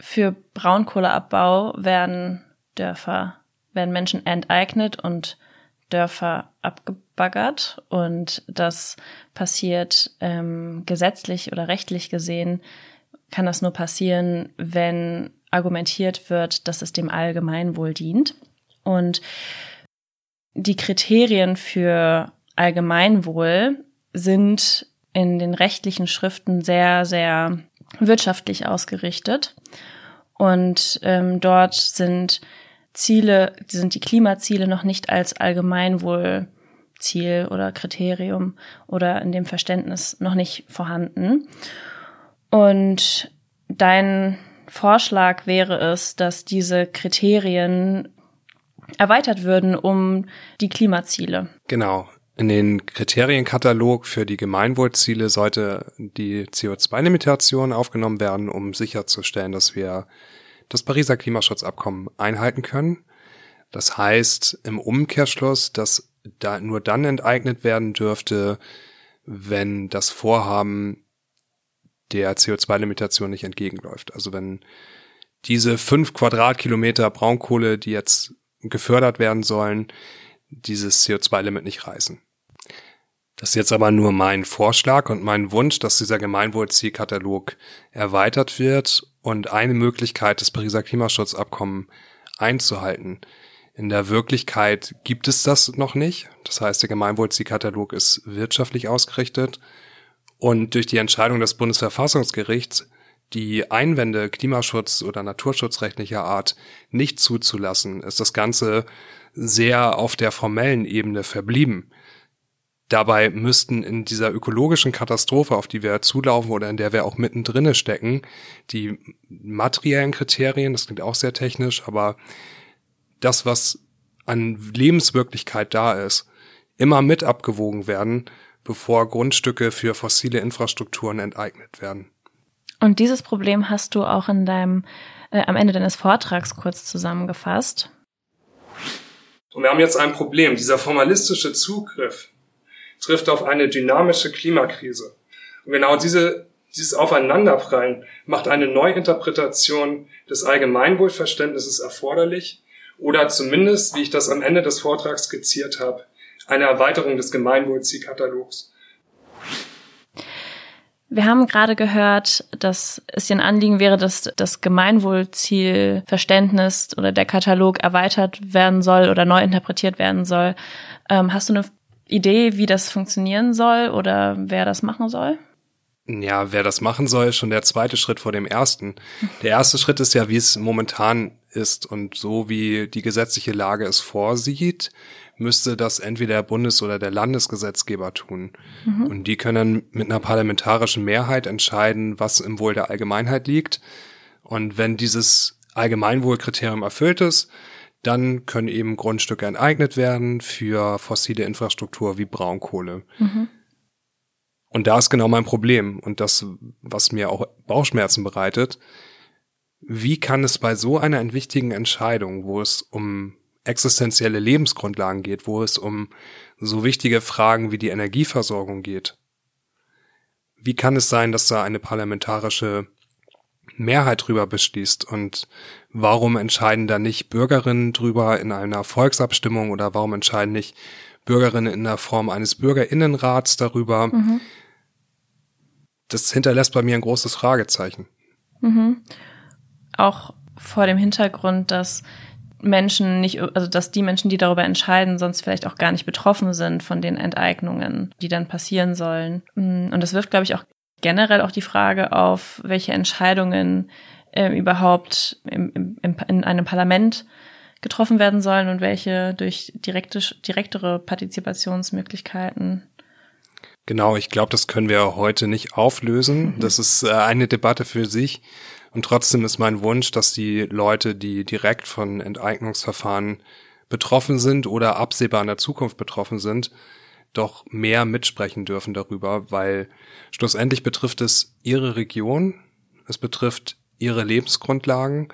Für Braunkohleabbau werden Dörfer, werden Menschen enteignet und Dörfer abgebaggert und das passiert ähm, gesetzlich oder rechtlich gesehen, kann das nur passieren, wenn argumentiert wird, dass es dem Allgemeinwohl dient. Und die Kriterien für Allgemeinwohl sind in den rechtlichen Schriften sehr, sehr wirtschaftlich ausgerichtet. Und ähm, dort sind Ziele, sind die Klimaziele noch nicht als Allgemeinwohlziel oder Kriterium oder in dem Verständnis noch nicht vorhanden. Und dein Vorschlag wäre es, dass diese Kriterien erweitert würden um die Klimaziele. Genau. In den Kriterienkatalog für die Gemeinwohlziele sollte die CO2-Limitation aufgenommen werden, um sicherzustellen, dass wir das Pariser Klimaschutzabkommen einhalten können. Das heißt im Umkehrschluss, dass da nur dann enteignet werden dürfte, wenn das Vorhaben der CO2-Limitation nicht entgegenläuft. Also wenn diese fünf Quadratkilometer Braunkohle, die jetzt gefördert werden sollen, dieses CO2-Limit nicht reißen. Das ist jetzt aber nur mein Vorschlag und mein Wunsch, dass dieser Gemeinwohlzielkatalog erweitert wird und eine Möglichkeit, das Pariser Klimaschutzabkommen einzuhalten. In der Wirklichkeit gibt es das noch nicht. Das heißt, der Gemeinwohlzielkatalog ist wirtschaftlich ausgerichtet. Und durch die Entscheidung des Bundesverfassungsgerichts, die Einwände Klimaschutz oder naturschutzrechtlicher Art nicht zuzulassen, ist das Ganze sehr auf der formellen Ebene verblieben. Dabei müssten in dieser ökologischen Katastrophe, auf die wir zulaufen oder in der wir auch mittendrin stecken, die materiellen Kriterien, das klingt auch sehr technisch, aber das, was an Lebenswirklichkeit da ist, immer mit abgewogen werden, bevor Grundstücke für fossile Infrastrukturen enteignet werden. Und dieses Problem hast du auch in deinem, äh, am Ende deines Vortrags kurz zusammengefasst. Und wir haben jetzt ein Problem. Dieser formalistische Zugriff trifft auf eine dynamische Klimakrise. Und genau diese, dieses Aufeinanderprallen macht eine Neuinterpretation des Allgemeinwohlverständnisses erforderlich oder zumindest, wie ich das am Ende des Vortrags skizziert habe, eine Erweiterung des Gemeinwohlzielkatalogs. Wir haben gerade gehört, dass es ein Anliegen wäre, dass das Gemeinwohlzielverständnis oder der Katalog erweitert werden soll oder neu interpretiert werden soll. Ähm, hast du eine Idee, wie das funktionieren soll oder wer das machen soll? Ja, wer das machen soll, ist schon der zweite Schritt vor dem ersten. Der erste Schritt ist ja, wie es momentan ist und so wie die gesetzliche Lage es vorsieht, müsste das entweder der Bundes- oder der Landesgesetzgeber tun. Mhm. Und die können mit einer parlamentarischen Mehrheit entscheiden, was im Wohl der Allgemeinheit liegt. Und wenn dieses Allgemeinwohlkriterium erfüllt ist, dann können eben Grundstücke enteignet werden für fossile Infrastruktur wie Braunkohle. Mhm. Und da ist genau mein Problem und das, was mir auch Bauchschmerzen bereitet. Wie kann es bei so einer wichtigen Entscheidung, wo es um existenzielle Lebensgrundlagen geht, wo es um so wichtige Fragen wie die Energieversorgung geht, wie kann es sein, dass da eine parlamentarische Mehrheit drüber beschließt und warum entscheiden da nicht Bürgerinnen drüber in einer Volksabstimmung oder warum entscheiden nicht Bürgerinnen in der Form eines Bürgerinnenrats darüber? Mhm. Das hinterlässt bei mir ein großes Fragezeichen. Mhm. Auch vor dem Hintergrund, dass Menschen nicht, also dass die Menschen, die darüber entscheiden, sonst vielleicht auch gar nicht betroffen sind von den Enteignungen, die dann passieren sollen. Und das wirft, glaube ich, auch generell auch die Frage auf, welche Entscheidungen äh, überhaupt im, im, in einem Parlament getroffen werden sollen und welche durch direkte, direktere Partizipationsmöglichkeiten. Genau, ich glaube, das können wir heute nicht auflösen. Mhm. Das ist äh, eine Debatte für sich. Und trotzdem ist mein Wunsch, dass die Leute, die direkt von Enteignungsverfahren betroffen sind oder absehbar in der Zukunft betroffen sind, doch mehr mitsprechen dürfen darüber, weil schlussendlich betrifft es ihre Region, es betrifft ihre Lebensgrundlagen.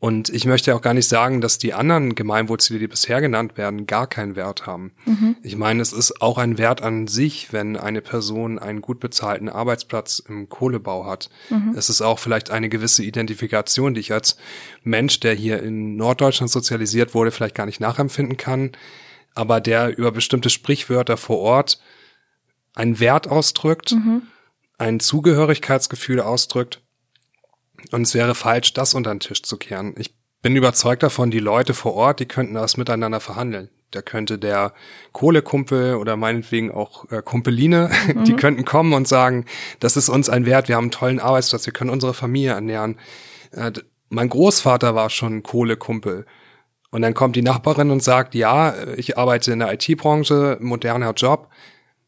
Und ich möchte auch gar nicht sagen, dass die anderen Gemeinwohlziele, die bisher genannt werden, gar keinen Wert haben. Mhm. Ich meine, es ist auch ein Wert an sich, wenn eine Person einen gut bezahlten Arbeitsplatz im Kohlebau hat. Mhm. Es ist auch vielleicht eine gewisse Identifikation, die ich als Mensch, der hier in Norddeutschland sozialisiert wurde, vielleicht gar nicht nachempfinden kann aber der über bestimmte Sprichwörter vor Ort einen Wert ausdrückt, mhm. ein Zugehörigkeitsgefühl ausdrückt. Und es wäre falsch, das unter den Tisch zu kehren. Ich bin überzeugt davon, die Leute vor Ort, die könnten das miteinander verhandeln. Da könnte der Kohlekumpel oder meinetwegen auch äh, Kumpeline, mhm. die könnten kommen und sagen, das ist uns ein Wert, wir haben einen tollen Arbeitsplatz, wir können unsere Familie ernähren. Äh, mein Großvater war schon Kohlekumpel. Und dann kommt die Nachbarin und sagt, ja, ich arbeite in der IT-Branche, moderner Job.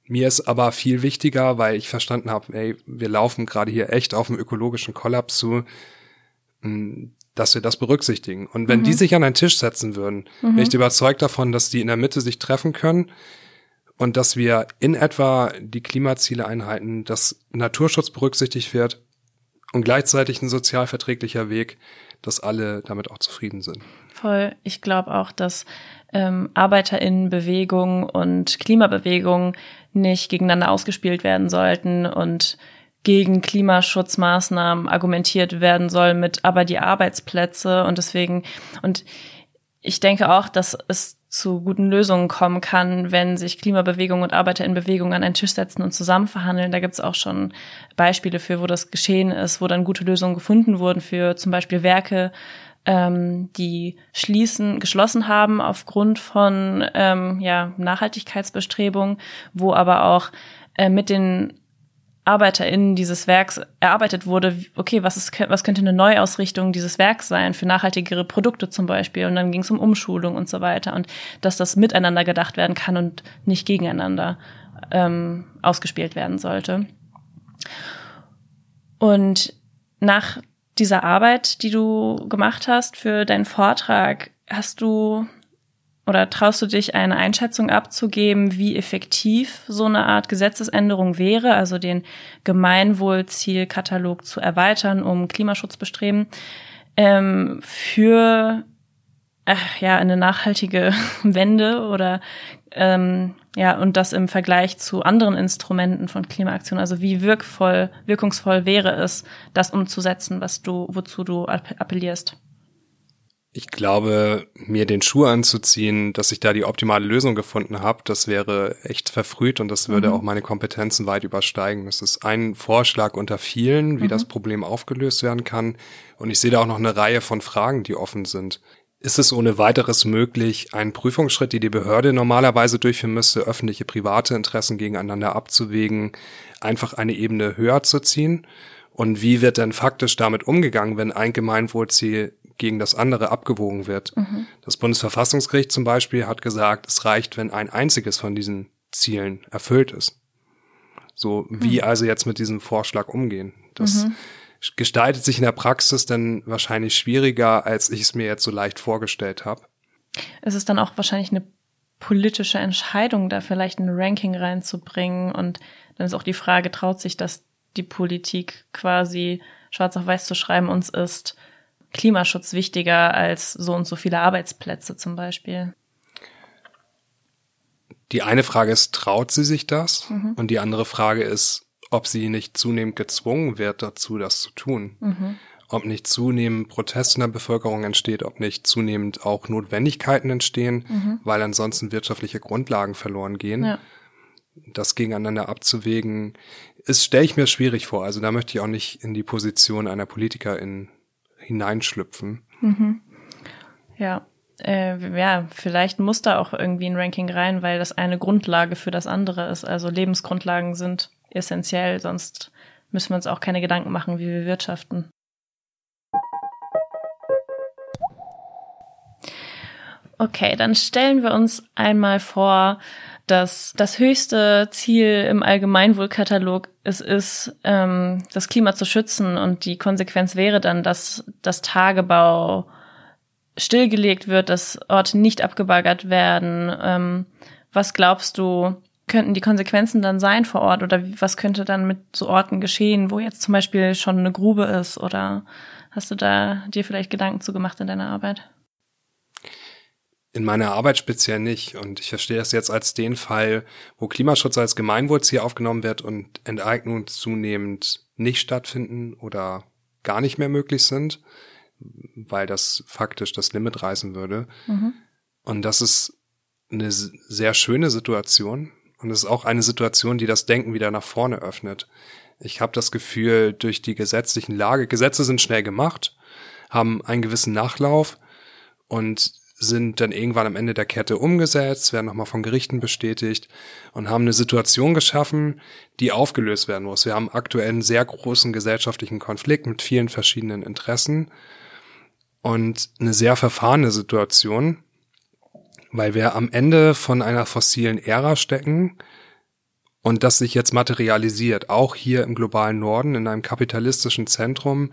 Mir ist aber viel wichtiger, weil ich verstanden habe, ey, wir laufen gerade hier echt auf einen ökologischen Kollaps zu, hm, dass wir das berücksichtigen. Und wenn mhm. die sich an einen Tisch setzen würden, mhm. bin ich überzeugt davon, dass die in der Mitte sich treffen können und dass wir in etwa die Klimaziele einhalten, dass Naturschutz berücksichtigt wird und gleichzeitig ein sozial verträglicher Weg, dass alle damit auch zufrieden sind. Voll. Ich glaube auch, dass ähm, Arbeiterinnenbewegung und Klimabewegung nicht gegeneinander ausgespielt werden sollten und gegen Klimaschutzmaßnahmen argumentiert werden soll mit aber die Arbeitsplätze und deswegen und ich denke auch, dass es zu guten Lösungen kommen kann, wenn sich Klimabewegung und Arbeiter in Bewegung an einen Tisch setzen und zusammen verhandeln. Da gibt es auch schon Beispiele für, wo das geschehen ist, wo dann gute Lösungen gefunden wurden für zum Beispiel Werke, ähm, die schließen, geschlossen haben aufgrund von ähm, ja, Nachhaltigkeitsbestrebungen, wo aber auch äh, mit den ArbeiterInnen dieses Werks erarbeitet wurde, okay, was, ist, was könnte eine Neuausrichtung dieses Werks sein für nachhaltigere Produkte zum Beispiel? Und dann ging es um Umschulung und so weiter und dass das miteinander gedacht werden kann und nicht gegeneinander ähm, ausgespielt werden sollte. Und nach dieser Arbeit, die du gemacht hast für deinen Vortrag, hast du oder traust du dich eine Einschätzung abzugeben, wie effektiv so eine Art Gesetzesänderung wäre, also den Gemeinwohlzielkatalog zu erweitern, um Klimaschutzbestreben ähm, für ach, ja eine nachhaltige Wende oder ähm, ja und das im Vergleich zu anderen Instrumenten von Klimaaktion, also wie wirkvoll, wirkungsvoll wäre es, das umzusetzen, was du, wozu du appellierst? Ich glaube, mir den Schuh anzuziehen, dass ich da die optimale Lösung gefunden habe, das wäre echt verfrüht und das würde mhm. auch meine Kompetenzen weit übersteigen. Das ist ein Vorschlag unter vielen, wie mhm. das Problem aufgelöst werden kann. Und ich sehe da auch noch eine Reihe von Fragen, die offen sind. Ist es ohne weiteres möglich, einen Prüfungsschritt, die die Behörde normalerweise durchführen müsste, öffentliche, private Interessen gegeneinander abzuwägen, einfach eine Ebene höher zu ziehen? Und wie wird denn faktisch damit umgegangen, wenn ein Gemeinwohlziel gegen das andere abgewogen wird. Mhm. Das Bundesverfassungsgericht zum Beispiel hat gesagt, es reicht, wenn ein einziges von diesen Zielen erfüllt ist. So, wie mhm. also jetzt mit diesem Vorschlag umgehen? Das mhm. Gestaltet sich in der Praxis dann wahrscheinlich schwieriger, als ich es mir jetzt so leicht vorgestellt habe. Es ist dann auch wahrscheinlich eine politische Entscheidung, da vielleicht ein Ranking reinzubringen. Und dann ist auch die Frage, traut sich das die Politik quasi schwarz auf weiß zu schreiben, uns ist Klimaschutz wichtiger als so und so viele Arbeitsplätze zum Beispiel? Die eine Frage ist, traut sie sich das? Mhm. Und die andere Frage ist, ob sie nicht zunehmend gezwungen wird dazu, das zu tun. Mhm. Ob nicht zunehmend Protest in der Bevölkerung entsteht, ob nicht zunehmend auch Notwendigkeiten entstehen, mhm. weil ansonsten wirtschaftliche Grundlagen verloren gehen. Ja. Das gegeneinander abzuwägen, ist, stelle ich mir schwierig vor. Also da möchte ich auch nicht in die Position einer Politikerin hineinschlüpfen. Mhm. Ja. Äh, ja, vielleicht muss da auch irgendwie ein Ranking rein, weil das eine Grundlage für das andere ist. Also Lebensgrundlagen sind essentiell, sonst müssen wir uns auch keine Gedanken machen, wie wir wirtschaften. Okay, dann stellen wir uns einmal vor, dass das höchste Ziel im Allgemeinwohlkatalog es ist, ähm, das Klima zu schützen und die Konsequenz wäre dann, dass das Tagebau stillgelegt wird, dass Orte nicht abgebaggert werden. Ähm, was glaubst du, könnten die Konsequenzen dann sein vor Ort oder was könnte dann mit so Orten geschehen, wo jetzt zum Beispiel schon eine Grube ist oder hast du da dir vielleicht Gedanken zu gemacht in deiner Arbeit? in meiner Arbeit speziell nicht. Und ich verstehe das jetzt als den Fall, wo Klimaschutz als Gemeinwohlziel aufgenommen wird und Enteignungen zunehmend nicht stattfinden oder gar nicht mehr möglich sind, weil das faktisch das Limit reißen würde. Mhm. Und das ist eine sehr schöne Situation. Und es ist auch eine Situation, die das Denken wieder nach vorne öffnet. Ich habe das Gefühl, durch die gesetzlichen Lage, Gesetze sind schnell gemacht, haben einen gewissen Nachlauf und sind dann irgendwann am Ende der Kette umgesetzt, werden nochmal von Gerichten bestätigt und haben eine Situation geschaffen, die aufgelöst werden muss. Wir haben aktuell einen sehr großen gesellschaftlichen Konflikt mit vielen verschiedenen Interessen und eine sehr verfahrene Situation, weil wir am Ende von einer fossilen Ära stecken und das sich jetzt materialisiert, auch hier im globalen Norden in einem kapitalistischen Zentrum,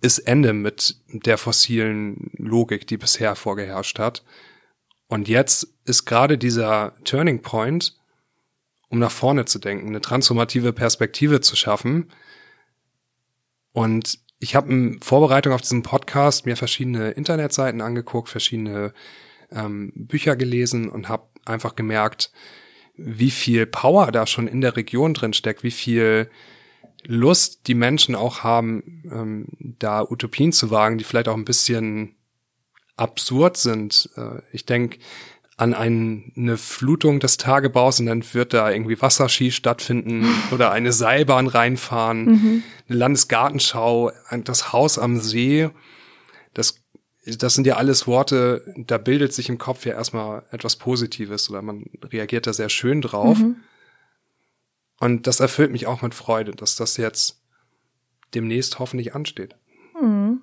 ist Ende mit der fossilen Logik, die bisher vorgeherrscht hat. Und jetzt ist gerade dieser Turning Point, um nach vorne zu denken, eine transformative Perspektive zu schaffen. Und ich habe in Vorbereitung auf diesen Podcast mir verschiedene Internetseiten angeguckt, verschiedene ähm, Bücher gelesen und habe einfach gemerkt, wie viel Power da schon in der Region drin steckt, wie viel Lust die Menschen auch haben, ähm, da Utopien zu wagen, die vielleicht auch ein bisschen absurd sind. Äh, ich denke an ein, eine Flutung des Tagebaus und dann wird da irgendwie Wasserski stattfinden oder eine Seilbahn reinfahren, mhm. eine Landesgartenschau, das Haus am See. Das, das sind ja alles Worte, da bildet sich im Kopf ja erstmal etwas Positives oder man reagiert da sehr schön drauf. Mhm. Und das erfüllt mich auch mit Freude, dass das jetzt demnächst hoffentlich ansteht. Mhm.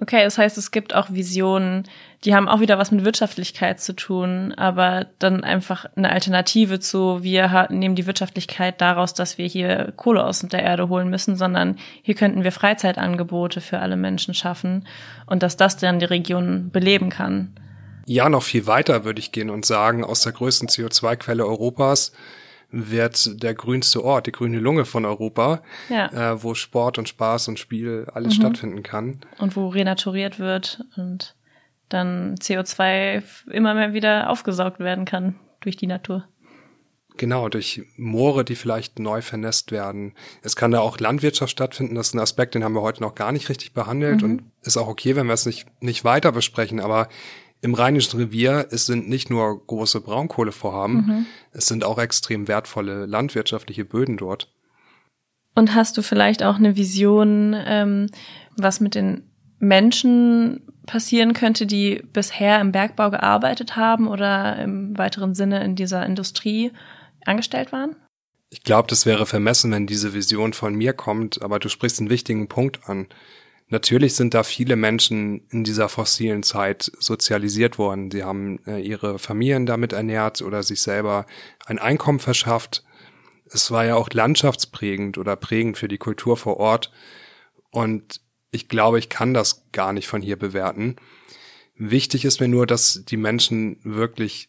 Okay, das heißt, es gibt auch Visionen, die haben auch wieder was mit Wirtschaftlichkeit zu tun, aber dann einfach eine Alternative zu, wir nehmen die Wirtschaftlichkeit daraus, dass wir hier Kohle aus der Erde holen müssen, sondern hier könnten wir Freizeitangebote für alle Menschen schaffen und dass das dann die Region beleben kann. Ja, noch viel weiter würde ich gehen und sagen, aus der größten CO2-Quelle Europas wird der grünste Ort, die grüne Lunge von Europa, ja. äh, wo Sport und Spaß und Spiel alles mhm. stattfinden kann. Und wo renaturiert wird und dann CO2 immer mehr wieder aufgesaugt werden kann durch die Natur. Genau, durch Moore, die vielleicht neu vernässt werden. Es kann da auch Landwirtschaft stattfinden. Das ist ein Aspekt, den haben wir heute noch gar nicht richtig behandelt mhm. und ist auch okay, wenn wir es nicht, nicht weiter besprechen. Aber im Rheinischen Revier, es sind nicht nur große Braunkohlevorhaben, mhm. es sind auch extrem wertvolle landwirtschaftliche Böden dort. Und hast du vielleicht auch eine Vision, ähm, was mit den Menschen passieren könnte, die bisher im Bergbau gearbeitet haben oder im weiteren Sinne in dieser Industrie angestellt waren? Ich glaube, das wäre vermessen, wenn diese Vision von mir kommt, aber du sprichst einen wichtigen Punkt an. Natürlich sind da viele Menschen in dieser fossilen Zeit sozialisiert worden. Sie haben äh, ihre Familien damit ernährt oder sich selber ein Einkommen verschafft. Es war ja auch landschaftsprägend oder prägend für die Kultur vor Ort. Und ich glaube, ich kann das gar nicht von hier bewerten. Wichtig ist mir nur, dass die Menschen wirklich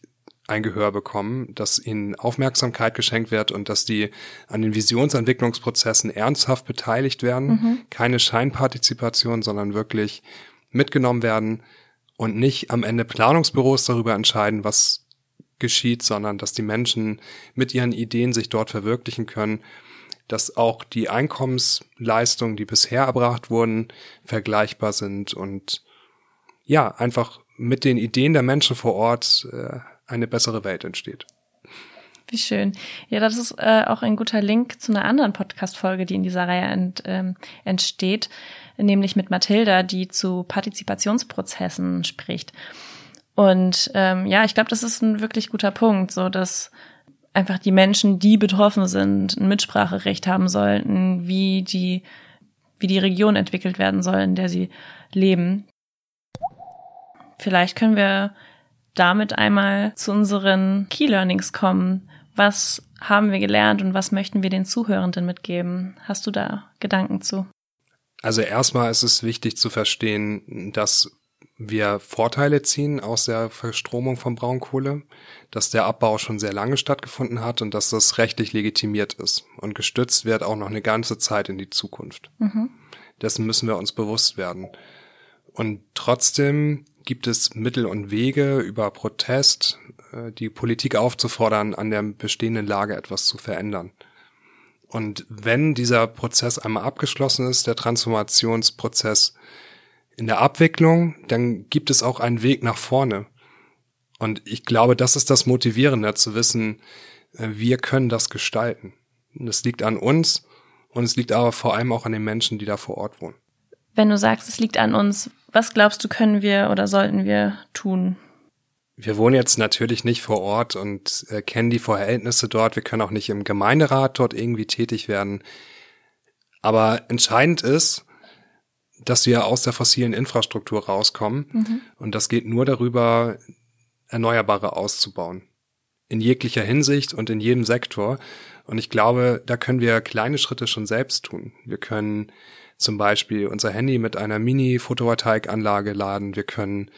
ein Gehör bekommen, dass ihnen Aufmerksamkeit geschenkt wird und dass die an den Visionsentwicklungsprozessen ernsthaft beteiligt werden. Mhm. Keine Scheinpartizipation, sondern wirklich mitgenommen werden und nicht am Ende Planungsbüros darüber entscheiden, was geschieht, sondern dass die Menschen mit ihren Ideen sich dort verwirklichen können, dass auch die Einkommensleistungen, die bisher erbracht wurden, vergleichbar sind und ja, einfach mit den Ideen der Menschen vor Ort äh, eine bessere Welt entsteht. Wie schön. Ja, das ist äh, auch ein guter Link zu einer anderen Podcast-Folge, die in dieser Reihe ent, ähm, entsteht, nämlich mit Mathilda, die zu Partizipationsprozessen spricht. Und ähm, ja, ich glaube, das ist ein wirklich guter Punkt, so dass einfach die Menschen, die betroffen sind, ein Mitspracherecht haben sollten, wie die, wie die Region entwickelt werden soll, in der sie leben. Vielleicht können wir damit einmal zu unseren Key Learnings kommen. Was haben wir gelernt und was möchten wir den Zuhörenden mitgeben? Hast du da Gedanken zu? Also erstmal ist es wichtig zu verstehen, dass wir Vorteile ziehen aus der Verstromung von Braunkohle, dass der Abbau schon sehr lange stattgefunden hat und dass das rechtlich legitimiert ist und gestützt wird auch noch eine ganze Zeit in die Zukunft. Mhm. Dessen müssen wir uns bewusst werden. Und trotzdem gibt es Mittel und Wege über Protest, äh, die Politik aufzufordern, an der bestehenden Lage etwas zu verändern. Und wenn dieser Prozess einmal abgeschlossen ist, der Transformationsprozess in der Abwicklung, dann gibt es auch einen Weg nach vorne. Und ich glaube, das ist das Motivierende, zu wissen, äh, wir können das gestalten. Das liegt an uns und es liegt aber vor allem auch an den Menschen, die da vor Ort wohnen. Wenn du sagst, es liegt an uns, was glaubst du, können wir oder sollten wir tun? Wir wohnen jetzt natürlich nicht vor Ort und äh, kennen die Verhältnisse dort. Wir können auch nicht im Gemeinderat dort irgendwie tätig werden. Aber entscheidend ist, dass wir aus der fossilen Infrastruktur rauskommen. Mhm. Und das geht nur darüber, Erneuerbare auszubauen. In jeglicher Hinsicht und in jedem Sektor. Und ich glaube, da können wir kleine Schritte schon selbst tun. Wir können zum Beispiel unser Handy mit einer Mini-Photovoltaikanlage laden. Wir können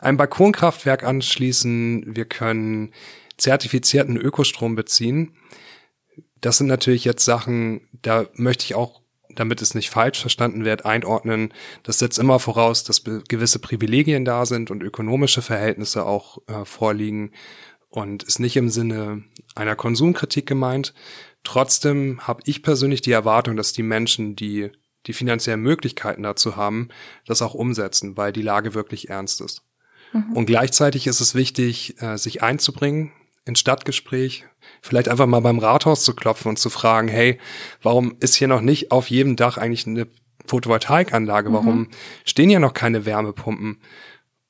ein Balkonkraftwerk anschließen. Wir können zertifizierten Ökostrom beziehen. Das sind natürlich jetzt Sachen, da möchte ich auch, damit es nicht falsch verstanden wird, einordnen. Das setzt immer voraus, dass gewisse Privilegien da sind und ökonomische Verhältnisse auch äh, vorliegen und ist nicht im Sinne einer Konsumkritik gemeint. Trotzdem habe ich persönlich die Erwartung, dass die Menschen, die die finanziellen Möglichkeiten dazu haben, das auch umsetzen, weil die Lage wirklich ernst ist. Mhm. Und gleichzeitig ist es wichtig, äh, sich einzubringen ins Stadtgespräch, vielleicht einfach mal beim Rathaus zu klopfen und zu fragen, hey, warum ist hier noch nicht auf jedem Dach eigentlich eine Photovoltaikanlage? Warum mhm. stehen hier noch keine Wärmepumpen?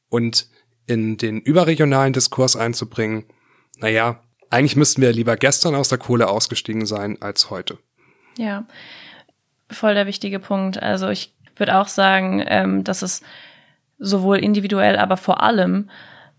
Und in den überregionalen Diskurs einzubringen, naja, eigentlich müssten wir lieber gestern aus der Kohle ausgestiegen sein als heute. Ja, voll der wichtige Punkt. Also ich würde auch sagen, ähm, dass es sowohl individuell, aber vor allem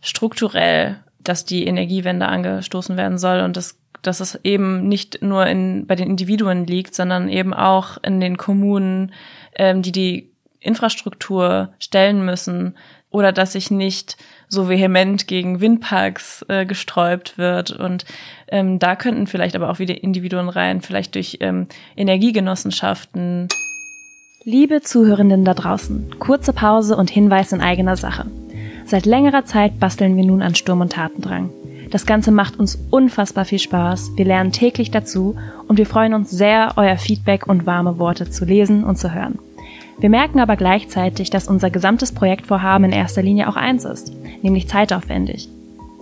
strukturell, dass die Energiewende angestoßen werden soll und dass, dass es eben nicht nur in, bei den Individuen liegt, sondern eben auch in den Kommunen, ähm, die die Infrastruktur stellen müssen oder dass sich nicht so vehement gegen Windparks äh, gesträubt wird. Und ähm, da könnten vielleicht aber auch wieder Individuen rein, vielleicht durch ähm, Energiegenossenschaften. Liebe Zuhörenden da draußen, kurze Pause und Hinweis in eigener Sache. Seit längerer Zeit basteln wir nun an Sturm und Tatendrang. Das Ganze macht uns unfassbar viel Spaß, wir lernen täglich dazu und wir freuen uns sehr, euer Feedback und warme Worte zu lesen und zu hören. Wir merken aber gleichzeitig, dass unser gesamtes Projektvorhaben in erster Linie auch eins ist, nämlich zeitaufwendig.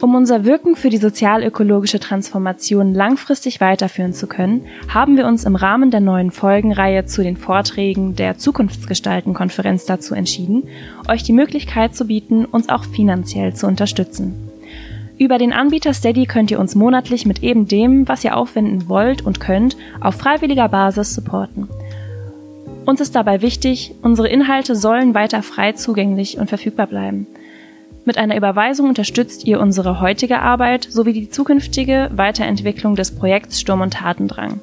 Um unser Wirken für die sozialökologische Transformation langfristig weiterführen zu können, haben wir uns im Rahmen der neuen Folgenreihe zu den Vorträgen der Zukunftsgestalten-Konferenz dazu entschieden, euch die Möglichkeit zu bieten, uns auch finanziell zu unterstützen. Über den Anbieter Steady könnt ihr uns monatlich mit eben dem, was ihr aufwenden wollt und könnt, auf freiwilliger Basis supporten. Uns ist dabei wichtig, unsere Inhalte sollen weiter frei zugänglich und verfügbar bleiben. Mit einer Überweisung unterstützt ihr unsere heutige Arbeit sowie die zukünftige Weiterentwicklung des Projekts Sturm und Tatendrang.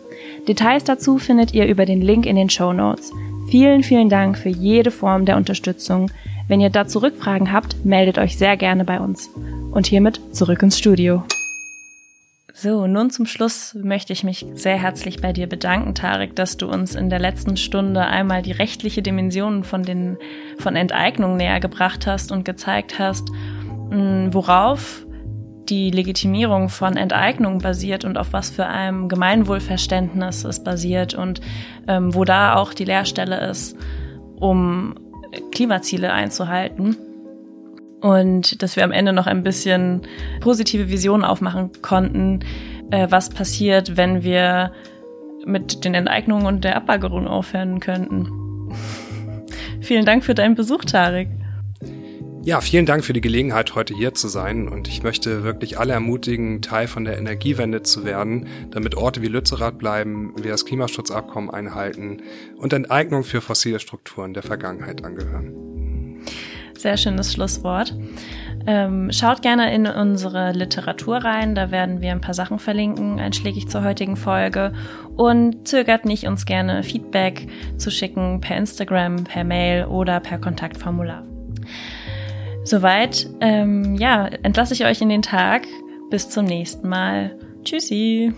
Details dazu findet ihr über den Link in den Show Notes. Vielen, vielen Dank für jede Form der Unterstützung. Wenn ihr dazu Rückfragen habt, meldet euch sehr gerne bei uns. Und hiermit zurück ins Studio. So, nun zum Schluss möchte ich mich sehr herzlich bei dir bedanken, Tarek, dass du uns in der letzten Stunde einmal die rechtliche Dimension von den, von Enteignung näher gebracht hast und gezeigt hast, mm, worauf die Legitimierung von Enteignung basiert und auf was für einem Gemeinwohlverständnis es basiert und ähm, wo da auch die Leerstelle ist, um Klimaziele einzuhalten und dass wir am Ende noch ein bisschen positive Visionen aufmachen konnten, äh, was passiert, wenn wir mit den Enteignungen und der Abbaggerung aufhören könnten. vielen Dank für deinen Besuch, Tarek. Ja, vielen Dank für die Gelegenheit, heute hier zu sein. Und ich möchte wirklich alle ermutigen, Teil von der Energiewende zu werden, damit Orte wie Lützerath bleiben, wir das Klimaschutzabkommen einhalten und Enteignung für fossile Strukturen der Vergangenheit angehören. Sehr schönes Schlusswort. Ähm, schaut gerne in unsere Literatur rein, da werden wir ein paar Sachen verlinken, einschlägig zur heutigen Folge. Und zögert nicht, uns gerne Feedback zu schicken per Instagram, per Mail oder per Kontaktformular. Soweit, ähm, ja, entlasse ich euch in den Tag. Bis zum nächsten Mal. Tschüssi.